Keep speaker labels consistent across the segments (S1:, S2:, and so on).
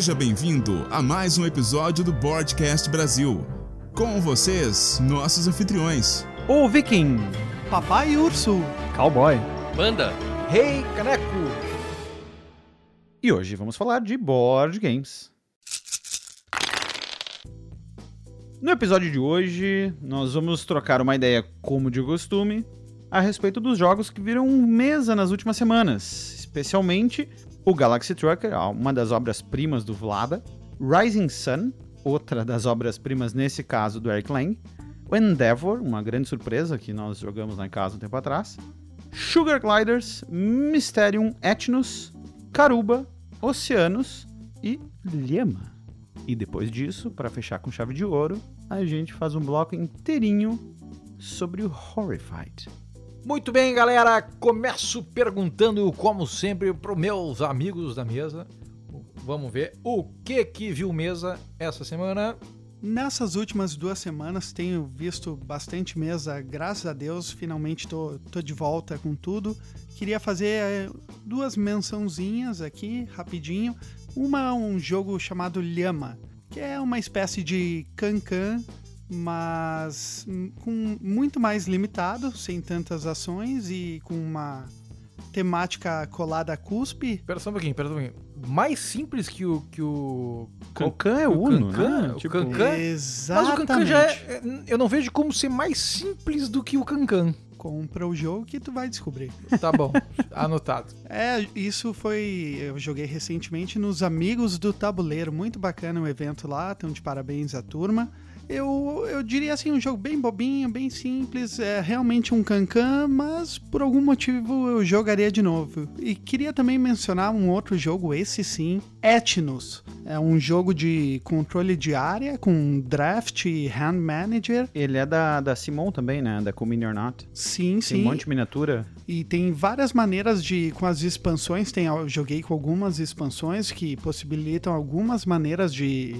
S1: Seja bem-vindo a mais um episódio do Boardcast Brasil. Com vocês, nossos anfitriões.
S2: O Viking,
S3: Papai Urso,
S2: Cowboy
S4: Banda.
S3: Rei Caneco.
S2: e hoje vamos falar de board games. No episódio de hoje, nós vamos trocar uma ideia, como de costume, a respeito dos jogos que viram mesa nas últimas semanas, especialmente o Galaxy Trucker, uma das obras-primas do Vlada, Rising Sun, outra das obras-primas nesse caso do Eric Lang, o Endeavor, uma grande surpresa que nós jogamos lá em casa um tempo atrás, Sugar Gliders, Mysterium Ethnus, Caruba, Oceanos e Lhama. E depois disso, para fechar com chave de ouro, a gente faz um bloco inteirinho sobre o Horrified.
S4: Muito bem, galera. Começo perguntando, como sempre, para meus amigos da mesa. Vamos ver o que que viu mesa essa semana.
S3: Nessas últimas duas semanas tenho visto bastante mesa, graças a Deus, finalmente tô, tô de volta com tudo. Queria fazer eh, duas mençãozinhas aqui, rapidinho. Uma é um jogo chamado Lhama, que é uma espécie de cancan, mas com muito mais limitado, sem tantas ações e com uma temática colada a cuspe.
S4: Pera só um pouquinho, pera só um pouquinho. Mais simples que o. Que o
S2: Cancan é
S4: o
S2: Uno,
S4: Cancan?
S2: né?
S4: O
S2: Tipo,
S4: Cancan? Mas o
S3: Exatamente.
S4: Cancan já é. Eu não vejo como ser mais simples do que o Cancan.
S3: Compra o jogo que tu vai descobrir.
S4: Tá bom, anotado.
S3: É, isso foi. Eu joguei recentemente nos Amigos do Tabuleiro. Muito bacana o evento lá. Então, de parabéns à turma. Eu, eu diria assim, um jogo bem bobinho, bem simples. É realmente um cancan, mas por algum motivo eu jogaria de novo. E queria também mencionar um outro jogo, esse sim, Ethnus. É um jogo de controle de área com draft e hand manager.
S2: Ele é da, da Simon também, né? Da Commune or Not.
S3: Sim,
S2: Tem
S3: sim.
S2: um monte de miniatura.
S3: E tem várias maneiras de, com as expansões, tem, eu joguei com algumas expansões que possibilitam algumas maneiras de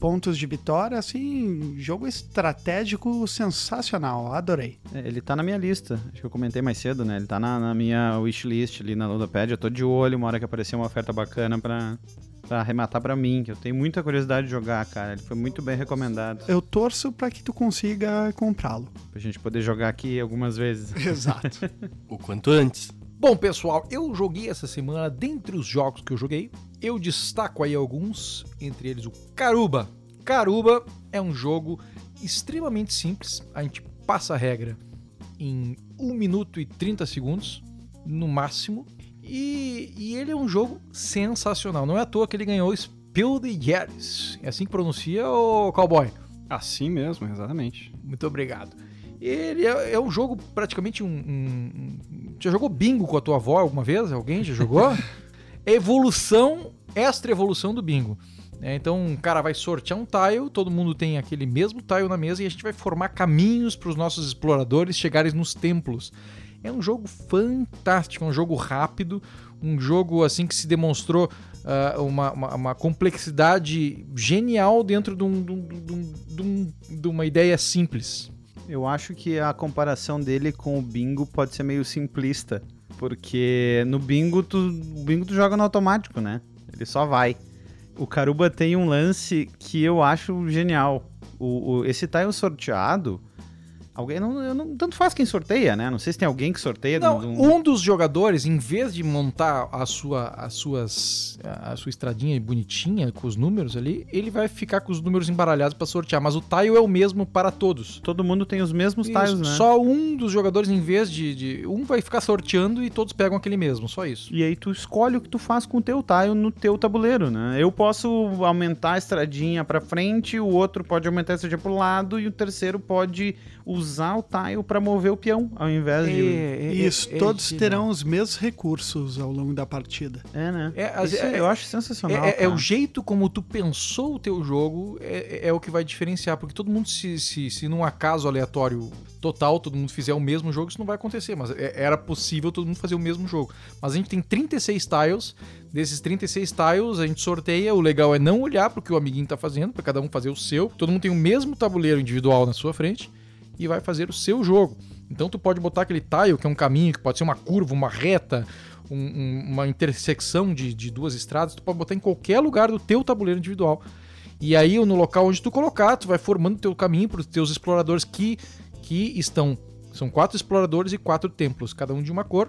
S3: pontos de vitória, assim, jogo estratégico sensacional, adorei.
S2: É, Ele tá na minha lista. Acho que eu comentei mais cedo, né? Ele tá na, na minha wishlist ali na Ludopad. Eu tô de olho uma hora que aparecer uma oferta bacana pra, pra arrematar pra mim, que eu tenho muita curiosidade de jogar, cara. Ele foi muito bem recomendado.
S3: Eu torço para que tu consiga comprá-lo.
S2: Pra gente poder jogar aqui algumas vezes.
S3: Exato.
S5: O quanto antes.
S4: Bom, pessoal, eu joguei essa semana, dentre os jogos que eu joguei, eu destaco aí alguns, entre eles o Caruba. Caruba é um jogo extremamente simples, a gente passa a regra em 1 minuto e 30 segundos, no máximo, e, e ele é um jogo sensacional. Não é à toa que ele ganhou Spill the Years. É assim que pronuncia, o cowboy?
S6: Assim mesmo, exatamente.
S4: Muito obrigado. Ele é, é um jogo praticamente um, um- um- Já jogou bingo com a tua avó alguma vez? Alguém já jogou? Evolução, extra evolução do bingo. É, então, um cara vai sortear um tile, todo mundo tem aquele mesmo tile na mesa e a gente vai formar caminhos para os nossos exploradores chegarem nos templos. É um jogo fantástico, é um jogo rápido, um jogo assim que se demonstrou ah, uma, uma- uma complexidade genial dentro de, um- de um- de de uma ideia simples.
S2: Eu acho que a comparação dele com o bingo pode ser meio simplista. Porque no bingo tu, o bingo tu joga no automático, né? Ele só vai. O Caruba tem um lance que eu acho genial. O, o- esse tile sorteado. Alguém não, não. Tanto faz quem sorteia, né? Não sei se tem alguém que sorteia.
S4: Não,
S2: um-
S4: dos jogadores, em vez de montar a sua, as suas, a sua estradinha bonitinha com os números ali, ele vai ficar com os números embaralhados para sortear. Mas o tile é o mesmo para todos.
S2: Todo mundo tem os mesmos
S4: Isso,
S2: tiles, né?
S4: Só um dos jogadores, em vez de, de- Um vai ficar sorteando e todos pegam aquele mesmo, só isso.
S2: E aí tu escolhe o que tu faz com o teu tile no teu tabuleiro, né? Eu posso aumentar a estradinha pra frente, o outro pode aumentar a estradinha pro lado e o terceiro pode usar o tile pra mover o peão, ao invés de...
S3: Isso,
S4: é
S3: todos
S4: genial.
S3: terão os mesmos recursos ao longo da partida.
S2: É, né?
S4: É, as-
S2: Isso
S4: é-
S2: eu acho sensacional,
S4: É, é- é o jeito como tu pensou o teu jogo é, é o que vai diferenciar, porque todo mundo, se, se, se num acaso aleatório total, todo mundo fizer o mesmo jogo, isso não vai acontecer, mas é- era possível todo mundo fazer o mesmo jogo. Mas a gente tem 36 tiles, desses 36 tiles a gente sorteia, o legal é não olhar pro que o amiguinho tá fazendo, para cada um fazer o seu, todo mundo tem o mesmo tabuleiro individual na sua frente e vai fazer o seu jogo. Então tu pode botar aquele tile, que é um caminho, que pode ser uma curva, uma reta, um- um- uma intersecção de, de duas estradas, tu pode botar em qualquer lugar do teu tabuleiro individual. E aí, no local onde tu colocar, tu vai formando teu caminho para os teus exploradores que, que estão. São quatro exploradores e quatro templos, cada um de uma cor.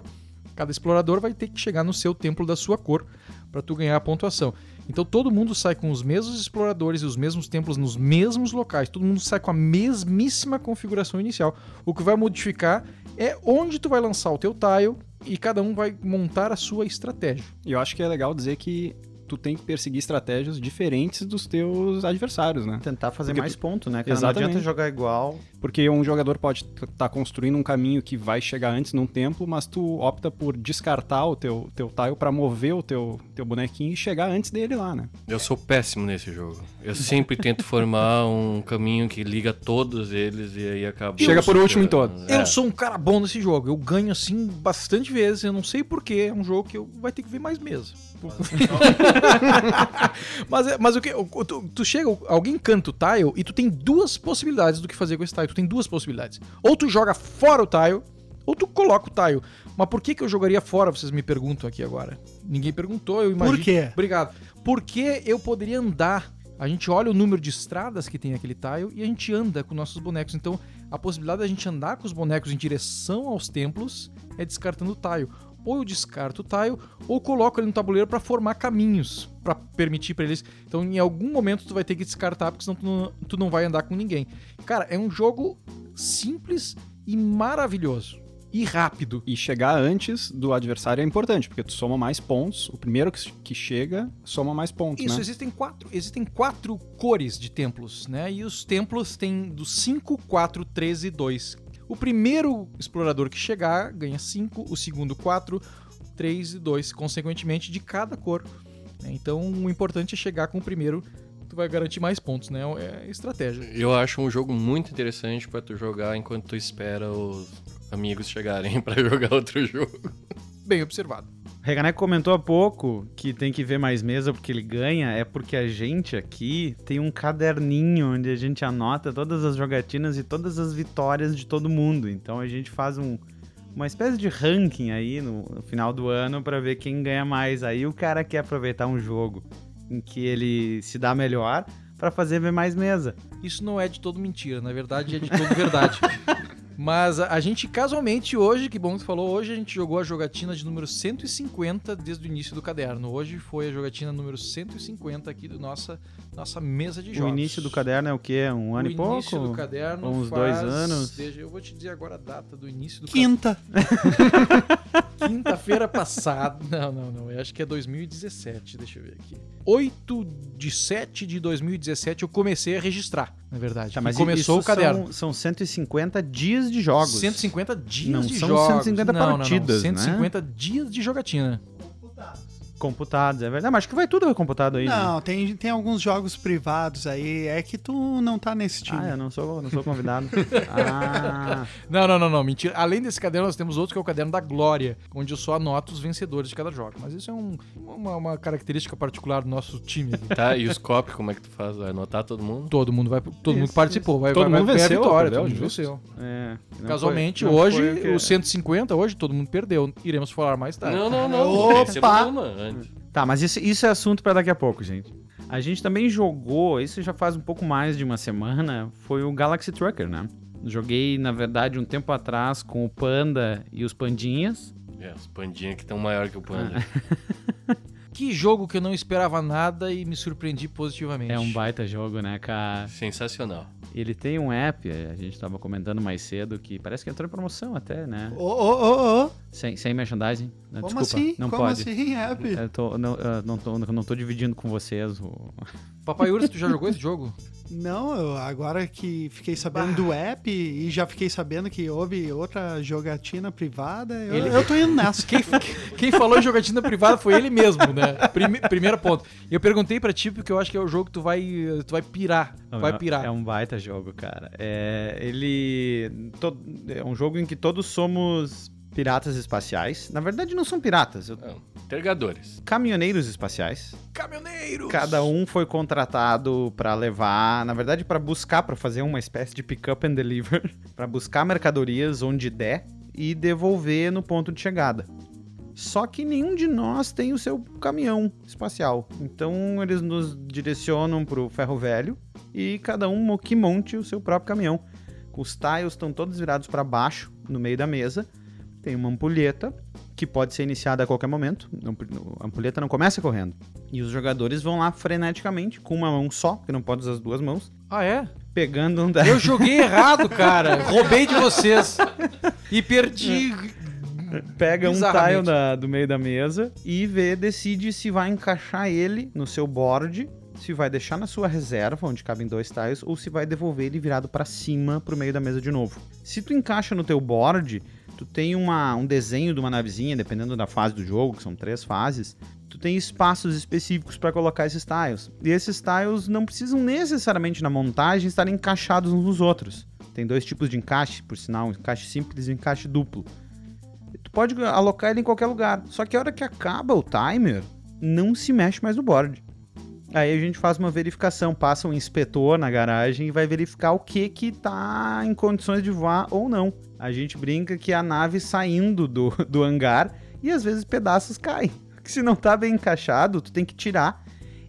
S4: Cada explorador vai ter que chegar no seu templo da sua cor para tu ganhar a pontuação. Então todo mundo sai com os mesmos exploradores e os mesmos templos nos mesmos locais. Todo mundo sai com a mesmíssima configuração inicial. O que vai modificar é onde tu vai lançar o teu tile e cada um vai montar a sua estratégia.
S6: E eu acho que é legal dizer que tu tem que perseguir estratégias diferentes dos teus adversários, né?
S2: Tentar fazer
S6: Porque
S2: mais
S6: tu-
S2: ponto, né? Cara? Não
S6: Exatamente.
S2: adianta jogar igual.
S6: Porque um jogador pode estar construindo um caminho que vai chegar antes num templo, mas tu opta por descartar o teu, teu tile pra mover o teu, teu bonequinho e chegar antes dele lá, né?
S5: Eu sou péssimo nesse jogo. Eu sempre tento formar um caminho que liga todos eles e aí acaba.
S6: Chega por último em todos.
S5: É.
S4: Eu sou um cara bom nesse jogo. Eu ganho assim bastante vezes. Eu não sei porquê. É um jogo que eu vai ter que ver mais mesmo. mas, é- mas o que? Tu, tu chega, alguém canta o tile e tu tem duas possibilidades do que fazer com esse tile. Tu tem duas possibilidades. Ou tu joga fora o tile, ou tu coloca o tile. Mas por que, que eu jogaria fora? Vocês me perguntam aqui agora. Ninguém perguntou, eu imagino.
S3: Por quê?
S4: Obrigado. Porque eu poderia andar. A gente olha o número de estradas que tem aquele tile e a gente anda com nossos bonecos. Então, a possibilidade da gente andar com os bonecos em direção aos templos é descartando o tile. Ou eu descarto o tile, ou coloco ele no tabuleiro para formar caminhos, para permitir para eles. Então, em algum momento, tu vai ter que descartar, porque senão tu não, tu não vai andar com ninguém. Cara, é um jogo simples e maravilhoso. E rápido.
S6: E chegar antes do adversário é importante, porque tu soma mais pontos. O primeiro que, chega soma mais pontos,
S4: Isso,
S6: né?
S4: existem quatro, existem quatro cores de templos, né? E os templos têm do 5, 4, 3 e 2. O primeiro explorador que chegar ganha 5, o segundo 4, 3 e 2, consequentemente de cada cor. né? Então o importante é chegar com o primeiro, tu vai garantir mais pontos, né? É estratégia.
S5: Eu acho um jogo muito interessante pra tu jogar enquanto tu espera os amigos chegarem pra jogar outro jogo.
S4: Bem observado.
S2: Reganek comentou há pouco que tem que ver mais mesa porque ele ganha. É porque a gente aqui tem um caderninho onde a gente anota todas as jogatinas e todas as vitórias de todo mundo. Então a gente faz um, uma espécie de ranking aí no, no final do ano pra ver quem ganha mais. Aí o cara quer aproveitar um jogo em que ele se dá melhor pra fazer ver mais mesa.
S4: Isso não é de todo mentira, na verdade é de todo verdade. Mas a, a gente casualmente hoje, que bom que tu falou, hoje a gente jogou a jogatina de número 150 desde o início do caderno. Hoje foi a jogatina número 150 aqui do nossa nossa mesa de
S2: O
S4: jogos.
S2: início do caderno é o quê? Um ano
S4: o
S2: e pouco?
S4: início do caderno
S2: Uns
S4: faz,
S2: dois anos?
S4: Desde, eu vou te dizer agora a data do início do
S3: Quinta.
S4: Quinta-feira passada. Não, não, não. Eu acho que é 2017. Deixa eu ver aqui. 8 de 7 de 2017 eu comecei a registrar, na verdade.
S2: Tá,
S4: E
S2: mas
S4: começou
S2: isso
S4: o caderno.
S2: São, são 150 dias de jogos.
S4: 150 dias
S2: Não
S4: de
S2: são
S4: jogos.
S2: 150
S4: não, não, não.
S2: partidas, né?
S4: 150 dias de jogatina.
S2: Computados, é verdade. Mas acho que vai tudo vai computado aí. né?
S3: Não, tem, tem alguns jogos privados aí. É que tu não tá nesse time.
S2: Ah, eu não sou, não sou convidado. ah,
S4: Não, não, não, não. Mentira. Além desse caderno, nós temos outro que é o caderno da Glória, onde eu só anoto os vencedores de cada jogo. Mas isso é um- uma, uma característica particular do nosso time. aqui.
S5: Tá, e os copy, como é que tu faz? Vai anotar todo mundo?
S4: Todo mundo vai, todo mundo
S2: Isso,
S4: que participou, vai,
S6: Todo
S4: vai,
S6: mundo
S4: vai ganhar a
S6: venceu,
S4: vitória,
S6: perdeu,
S4: todo mundo venceu.
S2: é.
S4: Casualmente,
S2: foi-
S4: hoje,
S2: o que-
S4: o 150, hoje todo mundo perdeu. Iremos falar mais tarde.
S5: Não, não, não.
S3: Opa!
S5: Antes.
S2: Tá, mas isso, isso é assunto pra daqui a pouco, gente. A gente também jogou, isso já faz um pouco mais de uma semana, foi o Galaxy Trucker, né? Joguei, na verdade, um tempo atrás com o Panda e os Pandinhas.
S5: É, os pandinhas que estão maior que o panda.
S4: Que jogo que eu não esperava nada e me surpreendi positivamente.
S2: É um baita jogo, né, cara?
S5: Sensacional.
S2: Ele tem um app, a gente tava comentando mais cedo, que parece que entrou em promoção até, né?
S3: Ô, ô, ô, ô.
S2: Sem, sem merchandising.
S3: Como
S2: Desculpa,
S3: assim?
S2: não
S3: Como
S2: pode.
S3: assim, app?
S2: Eu tô, não, eu não, tô, não tô dividindo com vocês o...
S4: Papai Urso, tu já jogou esse jogo?
S3: Não, eu, agora que fiquei sabendo do app e já fiquei sabendo que houve outra jogatina privada, eu,
S4: Ele-
S3: eu tô indo nessa.
S4: Quem, quem falou em jogatina privada foi ele mesmo, né? Prime, primeiro ponto. E eu perguntei pra ti porque eu acho que é o jogo que tu vai, tu vai pirar.
S2: Não,
S4: vai
S2: é-
S4: pirar.
S2: É um baita jogo, cara. É, ele to- é um jogo em que todos somos piratas espaciais. Na verdade, não são piratas, eu-
S5: Não,
S2: caminhoneiros espaciais.
S4: Caminhoneiros!
S2: Cada um foi contratado pra levar, na verdade, pra buscar, pra fazer uma espécie de pick up and deliver, Pra buscar mercadorias onde der e devolver no ponto de chegada. Só que nenhum de nós tem o seu caminhão espacial. Então eles nos direcionam pro ferro velho e cada um que monte o seu próprio caminhão. Os tiles estão todos virados para baixo, no meio da mesa. Tem uma ampulheta que pode ser iniciada a qualquer momento. A ampulheta não começa correndo. E os jogadores vão lá freneticamente, com uma mão só, que não pode usar as duas mãos,
S4: Ah, é?
S2: pegando um da...
S4: Eu joguei errado, cara. Roubei de vocês. E perdi.
S2: pega um tile da- do meio da mesa e vê, decide se vai encaixar ele no seu board, se vai deixar na sua reserva, onde cabem dois tiles, ou se vai devolver ele virado pra cima pro meio da mesa de novo. Se tu encaixa no teu board, tu tem uma, um desenho de uma navezinha, dependendo da fase do jogo, que são três fases, tu tem espaços específicos para colocar esses tiles. E esses tiles não precisam necessariamente na montagem estar encaixados uns nos outros. Tem dois tipos de encaixe, por sinal, um encaixe simples e um encaixe duplo. Tu pode alocar ele em qualquer lugar. Só que a hora que acaba o timer, não se mexe mais no board. Aí a gente faz uma verificação, passa um inspetor na garagem e vai verificar o que que tá em condições de voar ou não. A gente brinca que a nave saindo do, do hangar e às vezes pedaços caem. Se não tá bem encaixado, tu tem que tirar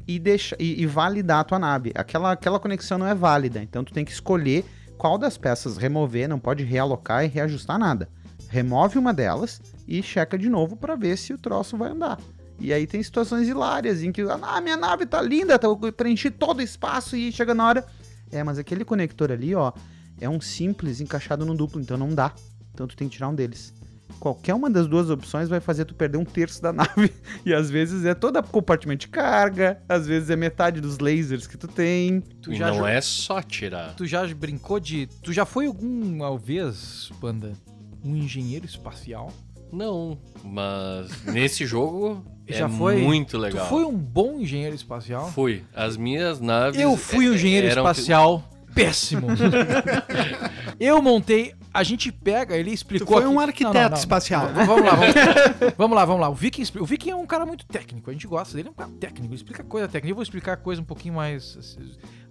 S2: e, deixar, e, e validar a tua nave. Aquela, aquela conexão não é válida, então tu tem que escolher qual das peças remover, não pode realocar e reajustar nada. Remove uma delas e checa de novo para ver se o troço vai andar. E aí tem situações hilárias em que, ah, minha nave tá linda, tá, eu preenchi todo o espaço e chega na hora. É, mas aquele conector ali, ó, é um simples encaixado no duplo, então não dá. Então tu tem que tirar um deles. Qualquer uma das duas opções vai fazer tu perder um terço da nave. E às vezes é toda a compartimento de carga, às vezes é metade dos lasers que tu tem.
S4: Tu
S5: E
S4: já,
S5: não
S4: jo-
S5: é só tirar.
S4: tu já brincou de. Tu já foi alguma vez, Panda, um engenheiro espacial?
S5: Não, mas nesse jogo
S4: Já
S5: é
S4: foi?
S5: muito legal.
S4: Tu foi um bom engenheiro espacial?
S5: Fui. As minhas naves.
S4: Eu fui um
S5: é-
S4: engenheiro espacial péssimo. eu montei. A gente pega, ele
S3: Tu
S4: explicou.
S3: foi um
S4: aqui-
S3: arquiteto
S4: Não, não, não.
S3: espacial.
S4: Vamos lá, vamos, vamos lá, vamos lá. O Viking, o Viking é um cara muito técnico, a gente gosta dele, é um cara técnico, ele explica coisa técnica. Eu vou explicar coisa um pouquinho mais. assim,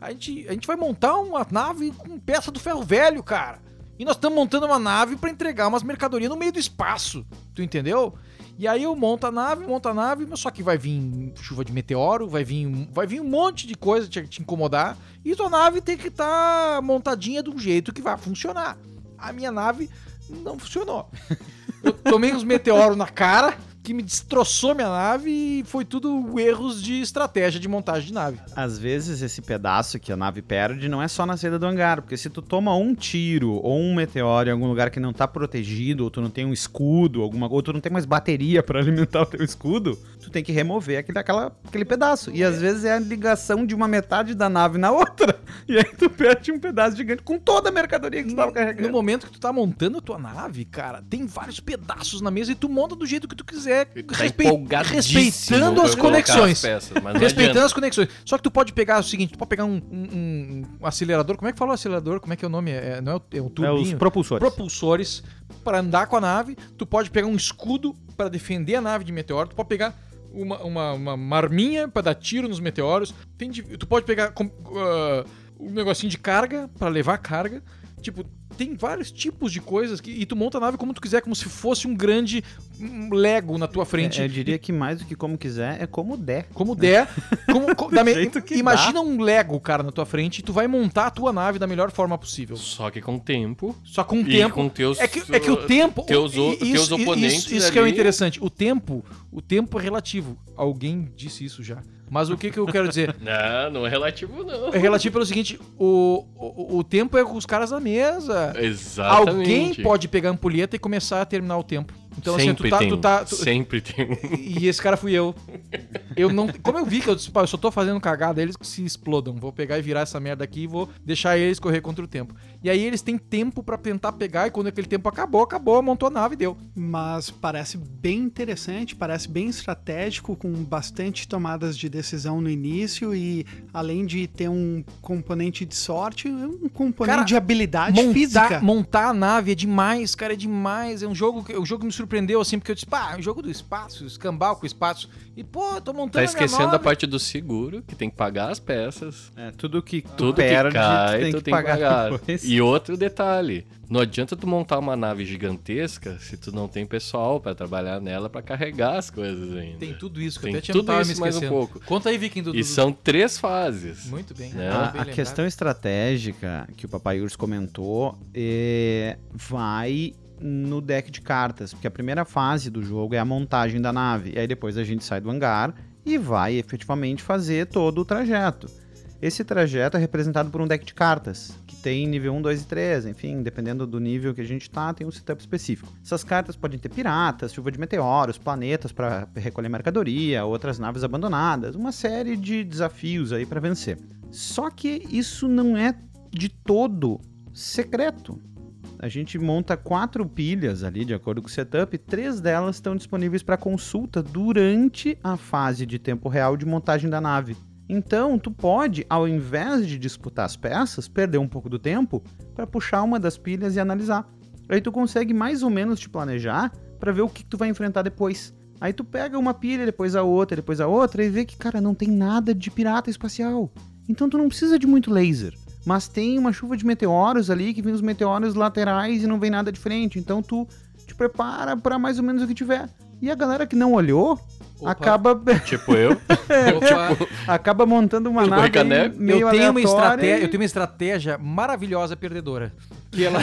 S4: A gente, a gente vai montar uma nave com peça do ferro velho, cara. E nós estamos montando uma nave pra entregar umas mercadorias no meio do espaço. Tu entendeu? E aí eu monto a nave, monto a nave, mas só que vai vir chuva de meteoro, vai vir, vai vir um monte de coisa te, te incomodar. E tua nave tem que estar montadinha de um jeito que vai funcionar. A minha nave não funcionou. Eu tomei uns meteoros na cara que me destroçou minha nave e foi tudo erros de estratégia de montagem de nave.
S2: Às vezes esse pedaço que a nave perde não é só na saída do hangar, porque se tu toma um tiro ou um meteoro em algum lugar que não tá protegido, ou tu não tem um escudo, alguma, ou tu não tem mais bateria pra alimentar o teu escudo, tu tem que remover aquele, aquela, aquele pedaço. E às vezes é a ligação de uma metade da nave na outra. E aí tu perde um pedaço gigante com toda a mercadoria que tu tava
S4: No
S2: carregando.
S4: momento que tu tá montando a tua nave, cara, tem vários pedaços na mesa e tu monta do jeito que tu quiser,
S5: Tá
S4: respei-
S5: empolgadíssimo
S4: respeitando as conexões.
S5: as peças,
S4: Respeitando
S5: adianta.
S4: as conexões. Só que tu pode pegar o seguinte, tu pode pegar um, um- um acelerador. Como é que fala o acelerador? Como é que é o nome? É, não é o, é o
S2: É
S4: turbinho?
S2: os propulsores.
S4: propulsores para andar com a nave. Tu pode pegar um escudo para defender a nave de meteoro. Tu pode pegar uma, uma, uma marminha para dar tiro nos meteoros. Tem tu pode pegar ah, um negocinho de carga para levar carga. Tipo, tem vários tipos de coisas que, e tu monta a nave como tu quiser, como se fosse um grande Lego na tua frente.
S2: É, eu diria que mais do que como quiser, é como der.
S4: Como der. Como, co- da me- imagina um Lego, cara, na tua frente e tu vai montar a tua nave da melhor forma possível.
S5: Só que com tempo.
S4: Só com o
S5: e
S4: tempo.
S5: com teus.
S4: É que, é que o tempo.
S5: Teus, o-
S4: i-
S5: teus
S4: isso,
S5: oponentes.
S4: Isso, isso que é o interessante. O tempo. O tempo é relativo. Alguém disse isso já. Mas o que, que eu quero dizer?
S5: Não, não é relativo, não.
S4: É relativo pelo seguinte: o, o, o tempo é com os caras na mesa.
S5: Exatamente.
S4: Alguém pode pegar a ampulheta e começar a terminar o tempo. Então,
S5: Sempre
S4: assim, tu tá.
S5: tem.
S4: Tu tá tu-
S5: Sempre tem.
S4: E esse cara fui eu. Eu não. Como eu vi que eu, disse, "Pá, eu só tô fazendo cagada, eles se explodam. Vou pegar e virar essa merda aqui e vou deixar eles correr contra o tempo. E aí eles têm tempo pra tentar pegar, e quando aquele tempo acabou, acabou, montou a nave e deu.
S3: Mas parece bem interessante, parece bem estratégico, com bastante tomadas de decisão no início e além de ter um componente de sorte, um componente
S4: Cara,
S3: de habilidade
S4: montar,
S3: física.
S4: montar a nave é demais, cara, é demais. É um jogo que, é um jogo que me surpreendeu, assim, porque eu disse, pá, jogo do espaço, escambau com espaço. E, pô, tô montando
S5: Tá
S4: a minha
S5: esquecendo a parte do seguro, que tem que pagar as peças.
S2: É, tudo que tu
S5: Tudo
S2: perde,
S5: que cai,
S2: tu tem
S5: tu
S2: que
S5: tem que
S2: pagar,
S5: pagar.
S2: depois.
S5: E outro detalhe, não adianta tu montar uma nave gigantesca se tu não tem pessoal pra trabalhar nela pra carregar as coisas ainda.
S4: Tem tudo isso que
S5: Tem
S4: eu até tinha
S5: tudo isso mais um pouco.
S4: Conta aí, Viking, do...
S5: E
S4: do-
S5: são três fases.
S4: Muito bem.
S5: Né?
S2: A,
S4: bem
S2: a questão estratégica que o Papai Urso comentou é, vai no deck de cartas, porque a primeira fase do jogo é a montagem da nave, e aí depois a gente sai do hangar e vai efetivamente fazer todo o trajeto. Esse trajeto é representado por um deck de cartas, que tem nível 1, 2 e 3, enfim, dependendo do nível que a gente tá, tem um setup específico. Essas cartas podem ter piratas, chuva de meteoros, planetas para recolher mercadoria, outras naves abandonadas, uma série de desafios aí para vencer. Só que isso não é de todo secreto. A gente monta quatro pilhas ali, de acordo com o setup, três delas estão disponíveis para consulta durante a fase de tempo real de montagem da nave. Então, tu pode, ao invés de disputar as peças, perder um pouco do tempo para puxar uma das pilhas e analisar. Aí tu consegue mais ou menos te planejar para ver o que, que tu vai enfrentar depois. Aí tu pega uma pilha, depois a outra, depois a outra e vê que, cara, não tem nada de pirata espacial. Então tu não precisa de muito laser. Mas tem uma chuva de meteoros ali, que vem os meteoros laterais e não vem nada de frente. Então tu te prepara para mais ou menos o que tiver. E a galera que não olhou
S4: Opa.
S2: acaba
S5: Tipo eu.
S4: Opa,
S2: acaba montando uma
S5: Tipo
S2: nave meio
S4: eu tenho uma estratégia,
S2: e-
S4: eu tenho uma estratégia maravilhosa perdedora. Que ela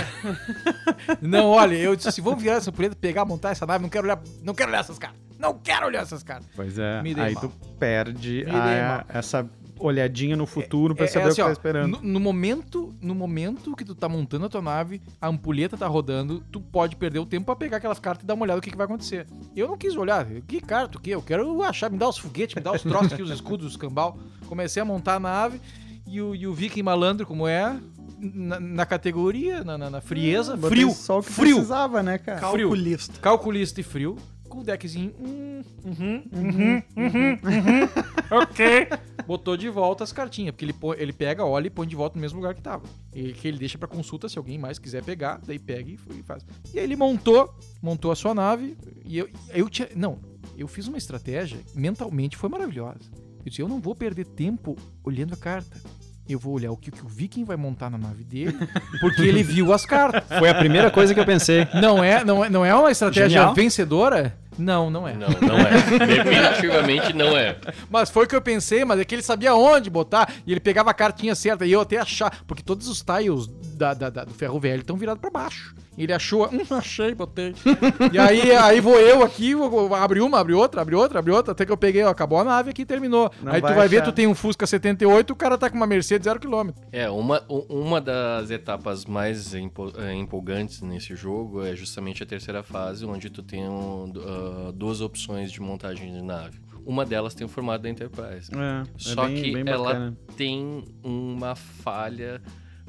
S4: Não, olha, eu disse, assim, vamos virar essa puleta, pegar, montar essa nave, não quero olhar, não quero olhar essas caras. Não quero olhar essas caras.
S2: Pois é, aí
S4: mal.
S2: tu perde a- essa olhadinha no futuro pra
S4: É-
S2: saber
S4: é
S2: o que
S4: assim,
S2: tá esperando.
S4: No, no momento, no momento que tu tá montando a tua nave, a ampulheta tá rodando, tu pode perder o tempo pra pegar aquelas cartas e dar uma olhada no que, que vai acontecer. Eu não quis olhar. Que carta, o quê? Eu quero achar, me dar os foguetes, me dar os troços aqui, os escudos, os cambal. Comecei a montar a nave e o, e o Viking malandro, como é, na, na categoria, na, na- na frieza,
S2: Botei
S4: frio,
S2: só o que
S4: frio,
S2: precisava, né, cara?
S3: Calculista.
S4: calculista e frio, com o deckzinho. Hum, uhum, uhum, uhum, uhum, ok. Botou de volta as cartinhas, porque ele, põe- ele pega, olha e põe de volta no mesmo lugar que tava. E que ele deixa pra consulta se alguém mais quiser pegar, daí pega e, e faz. E aí ele montou, montou a sua nave, e eu, eu tinha. Não, eu fiz uma estratégia, mentalmente foi maravilhosa. Eu disse, eu não vou perder tempo olhando a carta. Eu vou olhar o que, o que o Viking vai montar na nave dele, porque ele viu as cartas.
S6: Foi a primeira coisa que eu pensei.
S4: Não é, não é, não é uma estratégia
S6: Genial.
S4: vencedora? Não, não é.
S5: Não, não é. Definitivamente não é.
S4: Mas foi o que eu pensei, mas é que ele sabia onde botar e ele pegava a cartinha certa e eu até achar, porque todos os tiles da, da- da- do ferro velho estão virados pra baixo. E ele achou, hum, achei, botei. e aí, aí vou eu aqui, abri uma, abri outra, abri outra, abri outra, até que eu peguei, ó, acabou a nave aqui e terminou.
S2: Não
S4: aí tu
S2: vai
S4: vai ver,
S2: achar.
S4: tu tem um Fusca 78, o cara tá com uma Mercedes 0km.
S5: É, uma, uma das etapas mais eh, empolgantes nesse jogo é justamente a terceira fase, onde tu tem um, ah, duas opções de montagem de nave. Uma delas tem o formato da Enterprise.
S2: É, é
S5: Só
S2: bem-
S5: que
S2: bem
S5: ela tem uma falha,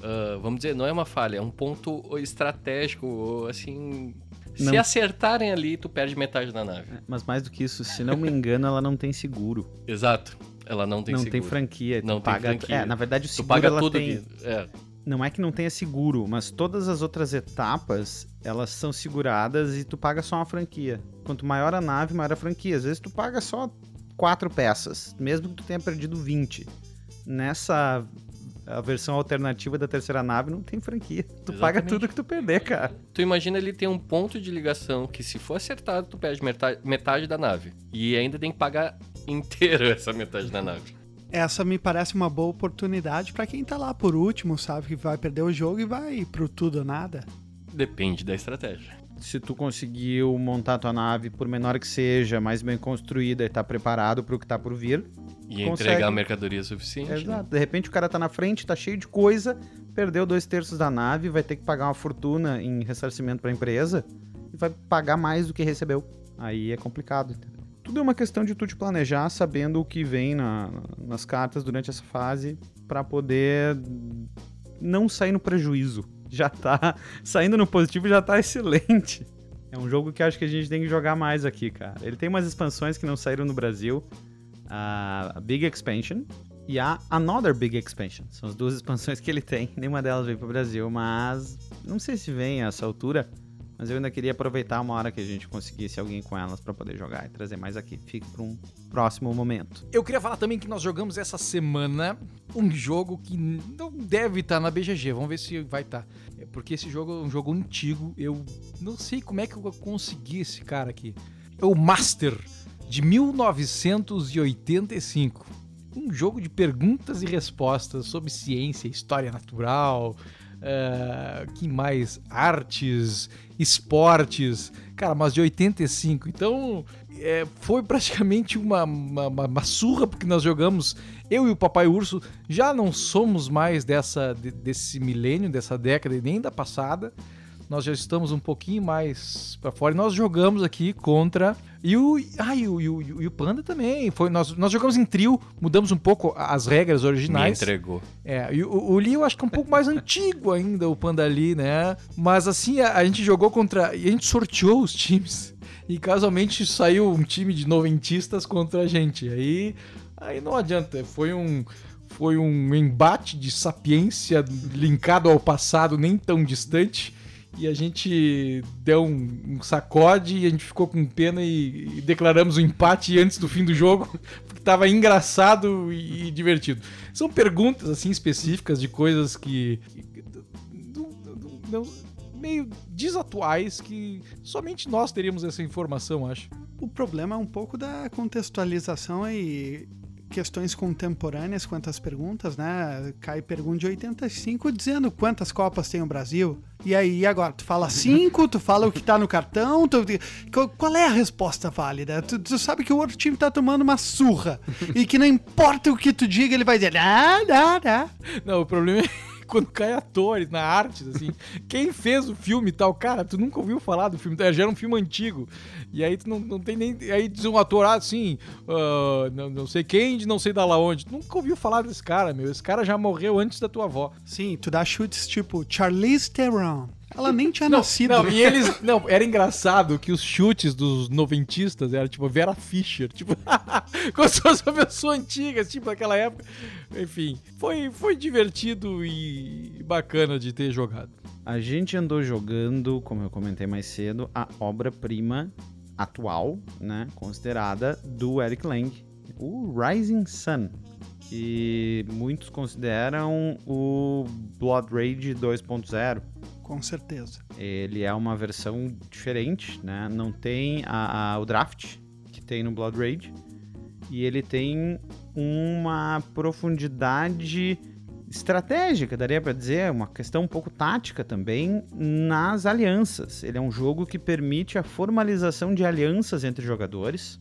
S5: ah, vamos dizer, não é uma falha, é um ponto estratégico, assim... Se
S2: Não.
S5: acertarem ali, tu perde metade da nave.
S2: Mas mais do que isso, se não me engano, ela não tem seguro.
S5: Exato. Ela não tem
S2: não
S5: seguro.
S2: tem franquia. tu
S5: Não tem
S2: paga...
S5: franquia.
S2: É, na verdade, o
S5: Tu
S2: seguro
S5: paga
S2: ela
S5: tudo
S2: tem...
S5: aqui. É,
S2: Não é que não tenha seguro, mas todas as outras etapas, elas são seguradas e tu paga só uma franquia. Quanto maior a nave, maior a franquia. Às vezes tu paga só quatro peças, mesmo que tu tenha perdido 20. Nessa a versão alternativa da terceira nave não tem franquia. Tu paga
S5: Exatamente.
S2: tudo que tu perder, cara.
S5: Tu imagina ele ter um ponto de ligação que se for acertado, tu perde metade, metade da nave. E ainda tem que pagar inteiro essa metade da nave.
S3: Essa me parece uma boa oportunidade pra quem tá lá por último, sabe? Que vai perder o jogo e vai pro tudo ou nada.
S5: Depende da estratégia.
S2: Se tu conseguiu montar tua nave, por menor que seja, mais bem construída e tá preparado pro que tá por vir,
S5: E
S2: Consegue.
S5: entregar mercadoria suficiente. né?
S2: Exato. De repente o cara tá na frente, tá cheio de coisa, perdeu dois terços da nave, vai ter que pagar uma fortuna em ressarcimento pra empresa e vai pagar mais do que recebeu. Aí é complicado. entendeu? Tudo é uma questão de tu te planejar, sabendo o que vem na- nas cartas durante essa fase, pra poder não sair no prejuízo. Já tá saindo no positivo, já tá excelente. É um jogo que acho que a gente tem que jogar mais aqui, cara. Ele tem umas expansões que não saíram no Brasil. A Big Expansion e a Another Big Expansion. São as duas expansões que ele tem. Nenhuma delas veio pro Brasil, mas não sei se vem a essa altura. Mas eu ainda queria aproveitar uma hora que a gente conseguisse alguém com elas pra poder jogar e trazer mais aqui. Fique pra um próximo momento.
S4: Eu queria falar também que nós jogamos essa semana um jogo que não deve estar na BGG. Vamos ver se vai estar. É porque esse jogo é um jogo antigo. Eu não sei como é que eu consegui esse cara aqui. É o Master de 1985. Um jogo de perguntas e respostas sobre ciência, história natural, uh, que mais? Artes, esportes. Cara, mas de 85. Então, é, foi praticamente uma, uma, uma, surra, porque nós jogamos. Eu e o Papai Urso já não somos mais dessa, desse milênio, dessa década e nem da passada nós já estamos um pouquinho mais para fora. E nós jogamos aqui contra. E o. Ah, e o, e o, e o Panda também. Foi, nós, nós jogamos em trio, mudamos um pouco as regras originais.
S5: Me entregou.
S4: É, e o, o Lee eu acho que é um pouco mais antigo ainda, o Panda Lee, né? Mas assim, a, a gente jogou contra. E a gente sorteou os times. E casualmente saiu um time de noventistas contra a gente. Aí. Aí não adianta. Foi um foi um embate de sapiência linkado ao passado nem tão distante e a gente deu um, um, sacode e a gente ficou com pena e, e declaramos o um empate antes do fim do jogo, porque estava engraçado e, e, divertido. São perguntas assim específicas de coisas que, não, meio desatuais que somente nós teríamos essa informação, acho.
S3: O problema é um pouco da contextualização e questões contemporâneas quanto às perguntas, né? Cai pergunta de 85 dizendo quantas Copas tem o Brasil. E aí, agora? Tu fala cinco, tu fala o que tá no cartão, tu... qual é a resposta válida? Tu, tu, sabe que o outro time tá tomando uma surra e que não importa o que tu diga, ele vai dizer, ah, ah, ah.
S4: Não, o problema é quando cai atores na arte, assim. Quem fez o filme e tal, cara, tu nunca ouviu falar do filme, já era um filme antigo. E aí tu não, não tem nem. Aí diz um ator ah, assim, uh, não, não sei quem, de não sei da lá onde. Tu nunca ouviu falar desse cara, meu. Esse cara já morreu antes da tua avó.
S3: Sim, tu dá chutes tipo Charlize Theron. Ela nem tinha não, nascido.
S4: Não, e eles. Não, era engraçado que os chutes dos noventistas eram tipo Vera Fischer. Tipo, como se fosse uma pessoa antiga, tipo, naquela época. Enfim, foi, foi divertido e bacana de ter jogado.
S2: A gente andou jogando, como eu comentei mais cedo, a obra-prima atual, né? Considerada do Eric Lang, o Rising Sun que muitos consideram o Blood Rage 2.0.
S3: Com certeza.
S2: Ele é uma versão diferente, né? Não tem a, a, o draft que tem no Blood Rage. E ele tem uma profundidade estratégica, daria para dizer, uma questão um pouco tática também nas alianças. Ele é um jogo que permite a formalização de alianças entre jogadores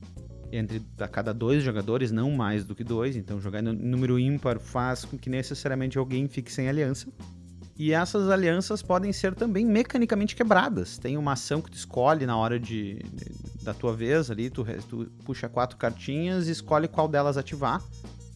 S2: entre a cada dois jogadores, não mais do que dois. Então, jogar no número ímpar faz com que necessariamente alguém fique sem aliança. E essas alianças podem ser também mecanicamente quebradas. Tem uma ação que tu escolhe na hora de, da tua vez ali, tu, tu, puxa quatro cartinhas e escolhe qual delas ativar.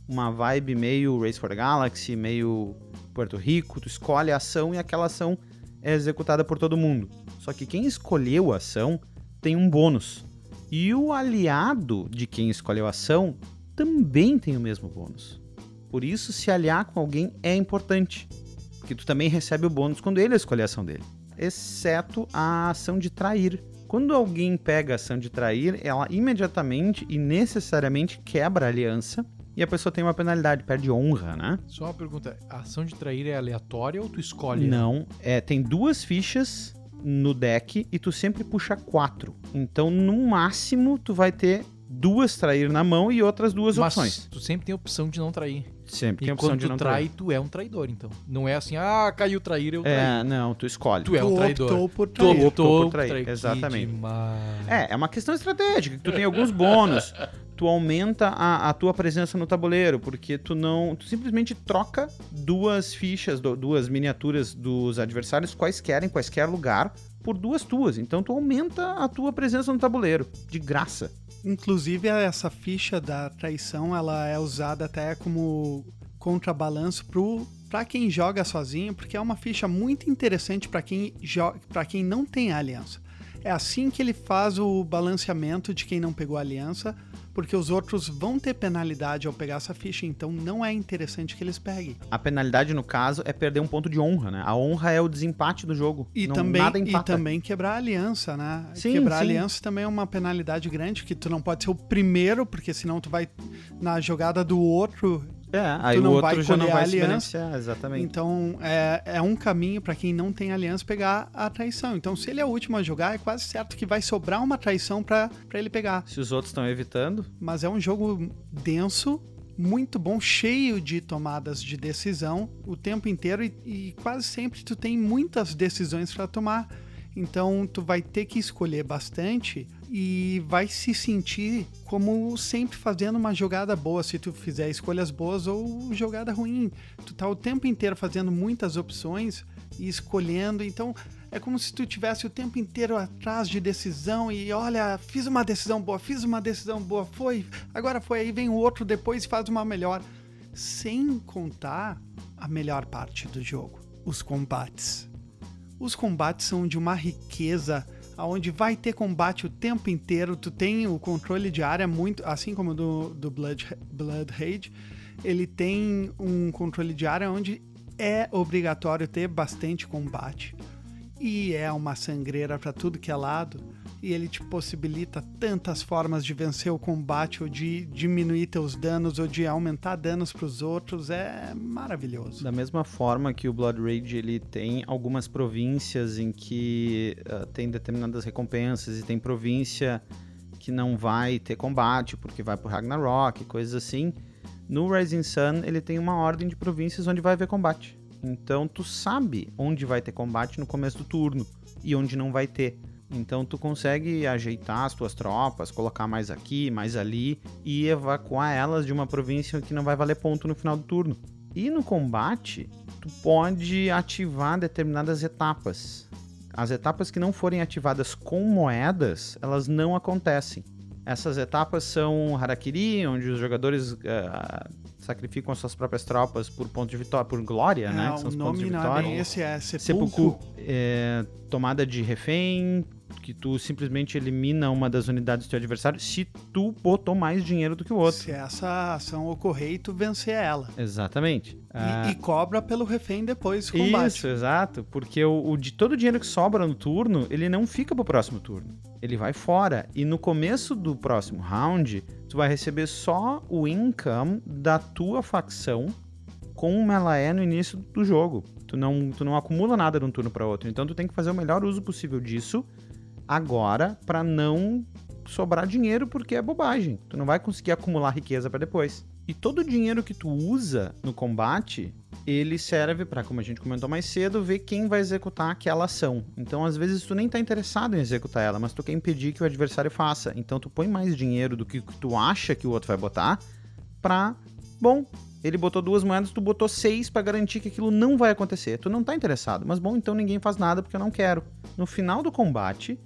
S2: Uma vibe meio Race for the Galaxy, meio Puerto Rico, tu escolhe a ação e aquela ação é executada por todo mundo. Só que quem escolheu a ação tem um bônus. E o aliado de quem escolheu a ação também tem o mesmo bônus. Por isso, se aliar com alguém é importante, porque tu também recebe o bônus quando ele escolhe a ação dele, exceto a ação de trair. Quando alguém pega a ação de trair, ela imediatamente e necessariamente quebra a aliança e a pessoa tem uma penalidade, perde honra, né?
S4: Só uma pergunta: a ação de trair é aleatória ou tu escolhe?
S2: Não, é, tem duas fichas no deck e tu sempre puxa quatro. Então, no máximo, tu vai ter duas trair na mão e outras duas
S4: Mas
S2: opções.
S4: tu sempre tem a opção de não trair.
S2: Sempre
S4: e
S2: tem a opção
S4: quando
S2: de
S4: tu
S2: não
S4: trai,
S2: trair.
S4: tu é um traidor, então. Não é assim, ah, caiu trair, eu traí.
S2: É, não, tu escolhe.
S4: Tu é um
S3: Tu
S4: traidor.
S3: optou por
S4: Tu
S3: trair.
S2: optou por trair,
S4: trair.
S2: Exatamente.
S4: demais.
S2: É, é uma questão estratégica, que tu tem alguns bônus. Tu aumenta a, a tua presença no tabuleiro, porque tu não. Tu simplesmente troca duas fichas, du- duas miniaturas dos adversários, quaisquer, em quaisquer lugar, por duas tuas. Então tu aumenta a tua presença no tabuleiro, de graça.
S3: Inclusive, essa ficha da traição, ela é usada até como contrabalanço pro para quem joga sozinho, porque é uma ficha muito interessante para quem para quem não tem aliança. É assim que ele faz o balanceamento de quem não pegou a aliança porque os outros vão ter penalidade ao pegar essa ficha, então não é interessante que eles peguem.
S2: A penalidade, no caso, é perder um ponto de honra, né? A honra é o desempate do jogo.
S3: E,
S2: não,
S3: também,
S2: nada
S3: e também quebrar a aliança, né?
S2: Sim,
S3: quebrar a
S2: sim.
S3: aliança também é uma penalidade grande, que tu não pode ser o primeiro, porque senão tu vai na jogada do outro.
S2: É, aí
S3: tu
S2: o
S3: não
S2: outro
S3: vai
S2: já não vai se
S3: aliança.
S2: beneficiar, exatamente.
S3: Então é, é um caminho para quem não tem aliança pegar a traição. Então, se ele é o último a jogar, é quase certo que vai sobrar uma traição para ele pegar.
S2: Se os outros estão evitando,
S3: Mas é um jogo denso, muito bom, cheio de tomadas de decisão o tempo inteiro e, e quase sempre tu tem muitas decisões para tomar. Então tu vai ter que escolher bastante e vai se sentir como sempre fazendo uma jogada boa se tu fizer escolhas boas ou jogada ruim. Tu tá o tempo inteiro fazendo muitas opções e escolhendo, então é como se tu tivesse o tempo inteiro atrás de decisão e olha, fiz uma decisão boa, fiz uma decisão boa, foi, agora foi, aí vem o outro depois e faz uma melhor. Sem contar a melhor parte do jogo, os combates. Os combates são de uma riqueza aonde vai ter combate o tempo inteiro. Tu tem o controle de área muito, assim como do, do Blood, Blood Rage, ele tem um controle de área onde é obrigatório ter bastante combate. E é uma sangreira para tudo que é lado. E ele te possibilita tantas formas de vencer o combate, ou de diminuir teus danos, ou de aumentar danos para os outros. É maravilhoso.
S2: Da mesma forma que o Blood Rage ele tem algumas províncias em que ah, tem determinadas recompensas e tem província que não vai ter combate porque vai pro Ragnarok, coisas assim. No Rising Sun ele tem uma ordem de províncias onde vai haver combate. Então tu sabe onde vai ter combate no começo do turno e onde não vai ter. Então tu consegue ajeitar as tuas tropas, colocar mais aqui, mais ali e evacuar elas de uma província que não vai valer ponto no final do turno. E no combate, tu pode ativar determinadas etapas. As etapas que não forem ativadas com moedas, elas não acontecem. Essas etapas são Harakiri, onde os jogadores eh, sacrificam as suas próprias tropas por ponto de vitória, por glória, né?
S3: É,
S2: Que são os pontos de vitória.
S3: esse, é sepulcro.
S2: Sepulcro, é, tomada de refém, que tu simplesmente elimina uma das unidades do teu adversário se tu botou mais dinheiro do que o outro.
S3: Se essa ação ocorrer e tu vencer ela.
S2: Exatamente.
S3: E-
S2: Ah,
S3: E, cobra pelo refém depois do combate.
S2: Isso, exato. Porque o, o de todo o dinheiro que sobra no turno, ele não fica pro próximo turno. Ele vai fora. E no começo do próximo round, tu vai receber só o income da tua facção como ela é no início do jogo. Tu não, tu não acumula nada de um turno para outro. Então tu tem que fazer o melhor uso possível disso agora para não sobrar dinheiro porque é bobagem. Tu não vai conseguir acumular riqueza para depois. E todo o dinheiro que tu usa no combate, ele serve para, como a gente comentou mais cedo, ver quem vai executar aquela ação. Então, às vezes tu nem tá interessado em executar ela, mas tu quer impedir que o adversário faça. Então tu põe mais dinheiro do que tu acha que o outro vai botar pra, bom, ele botou duas moedas, tu botou seis pra garantir que aquilo não vai acontecer. Tu não tá interessado, mas bom, então ninguém faz nada porque eu não quero. No final do combate,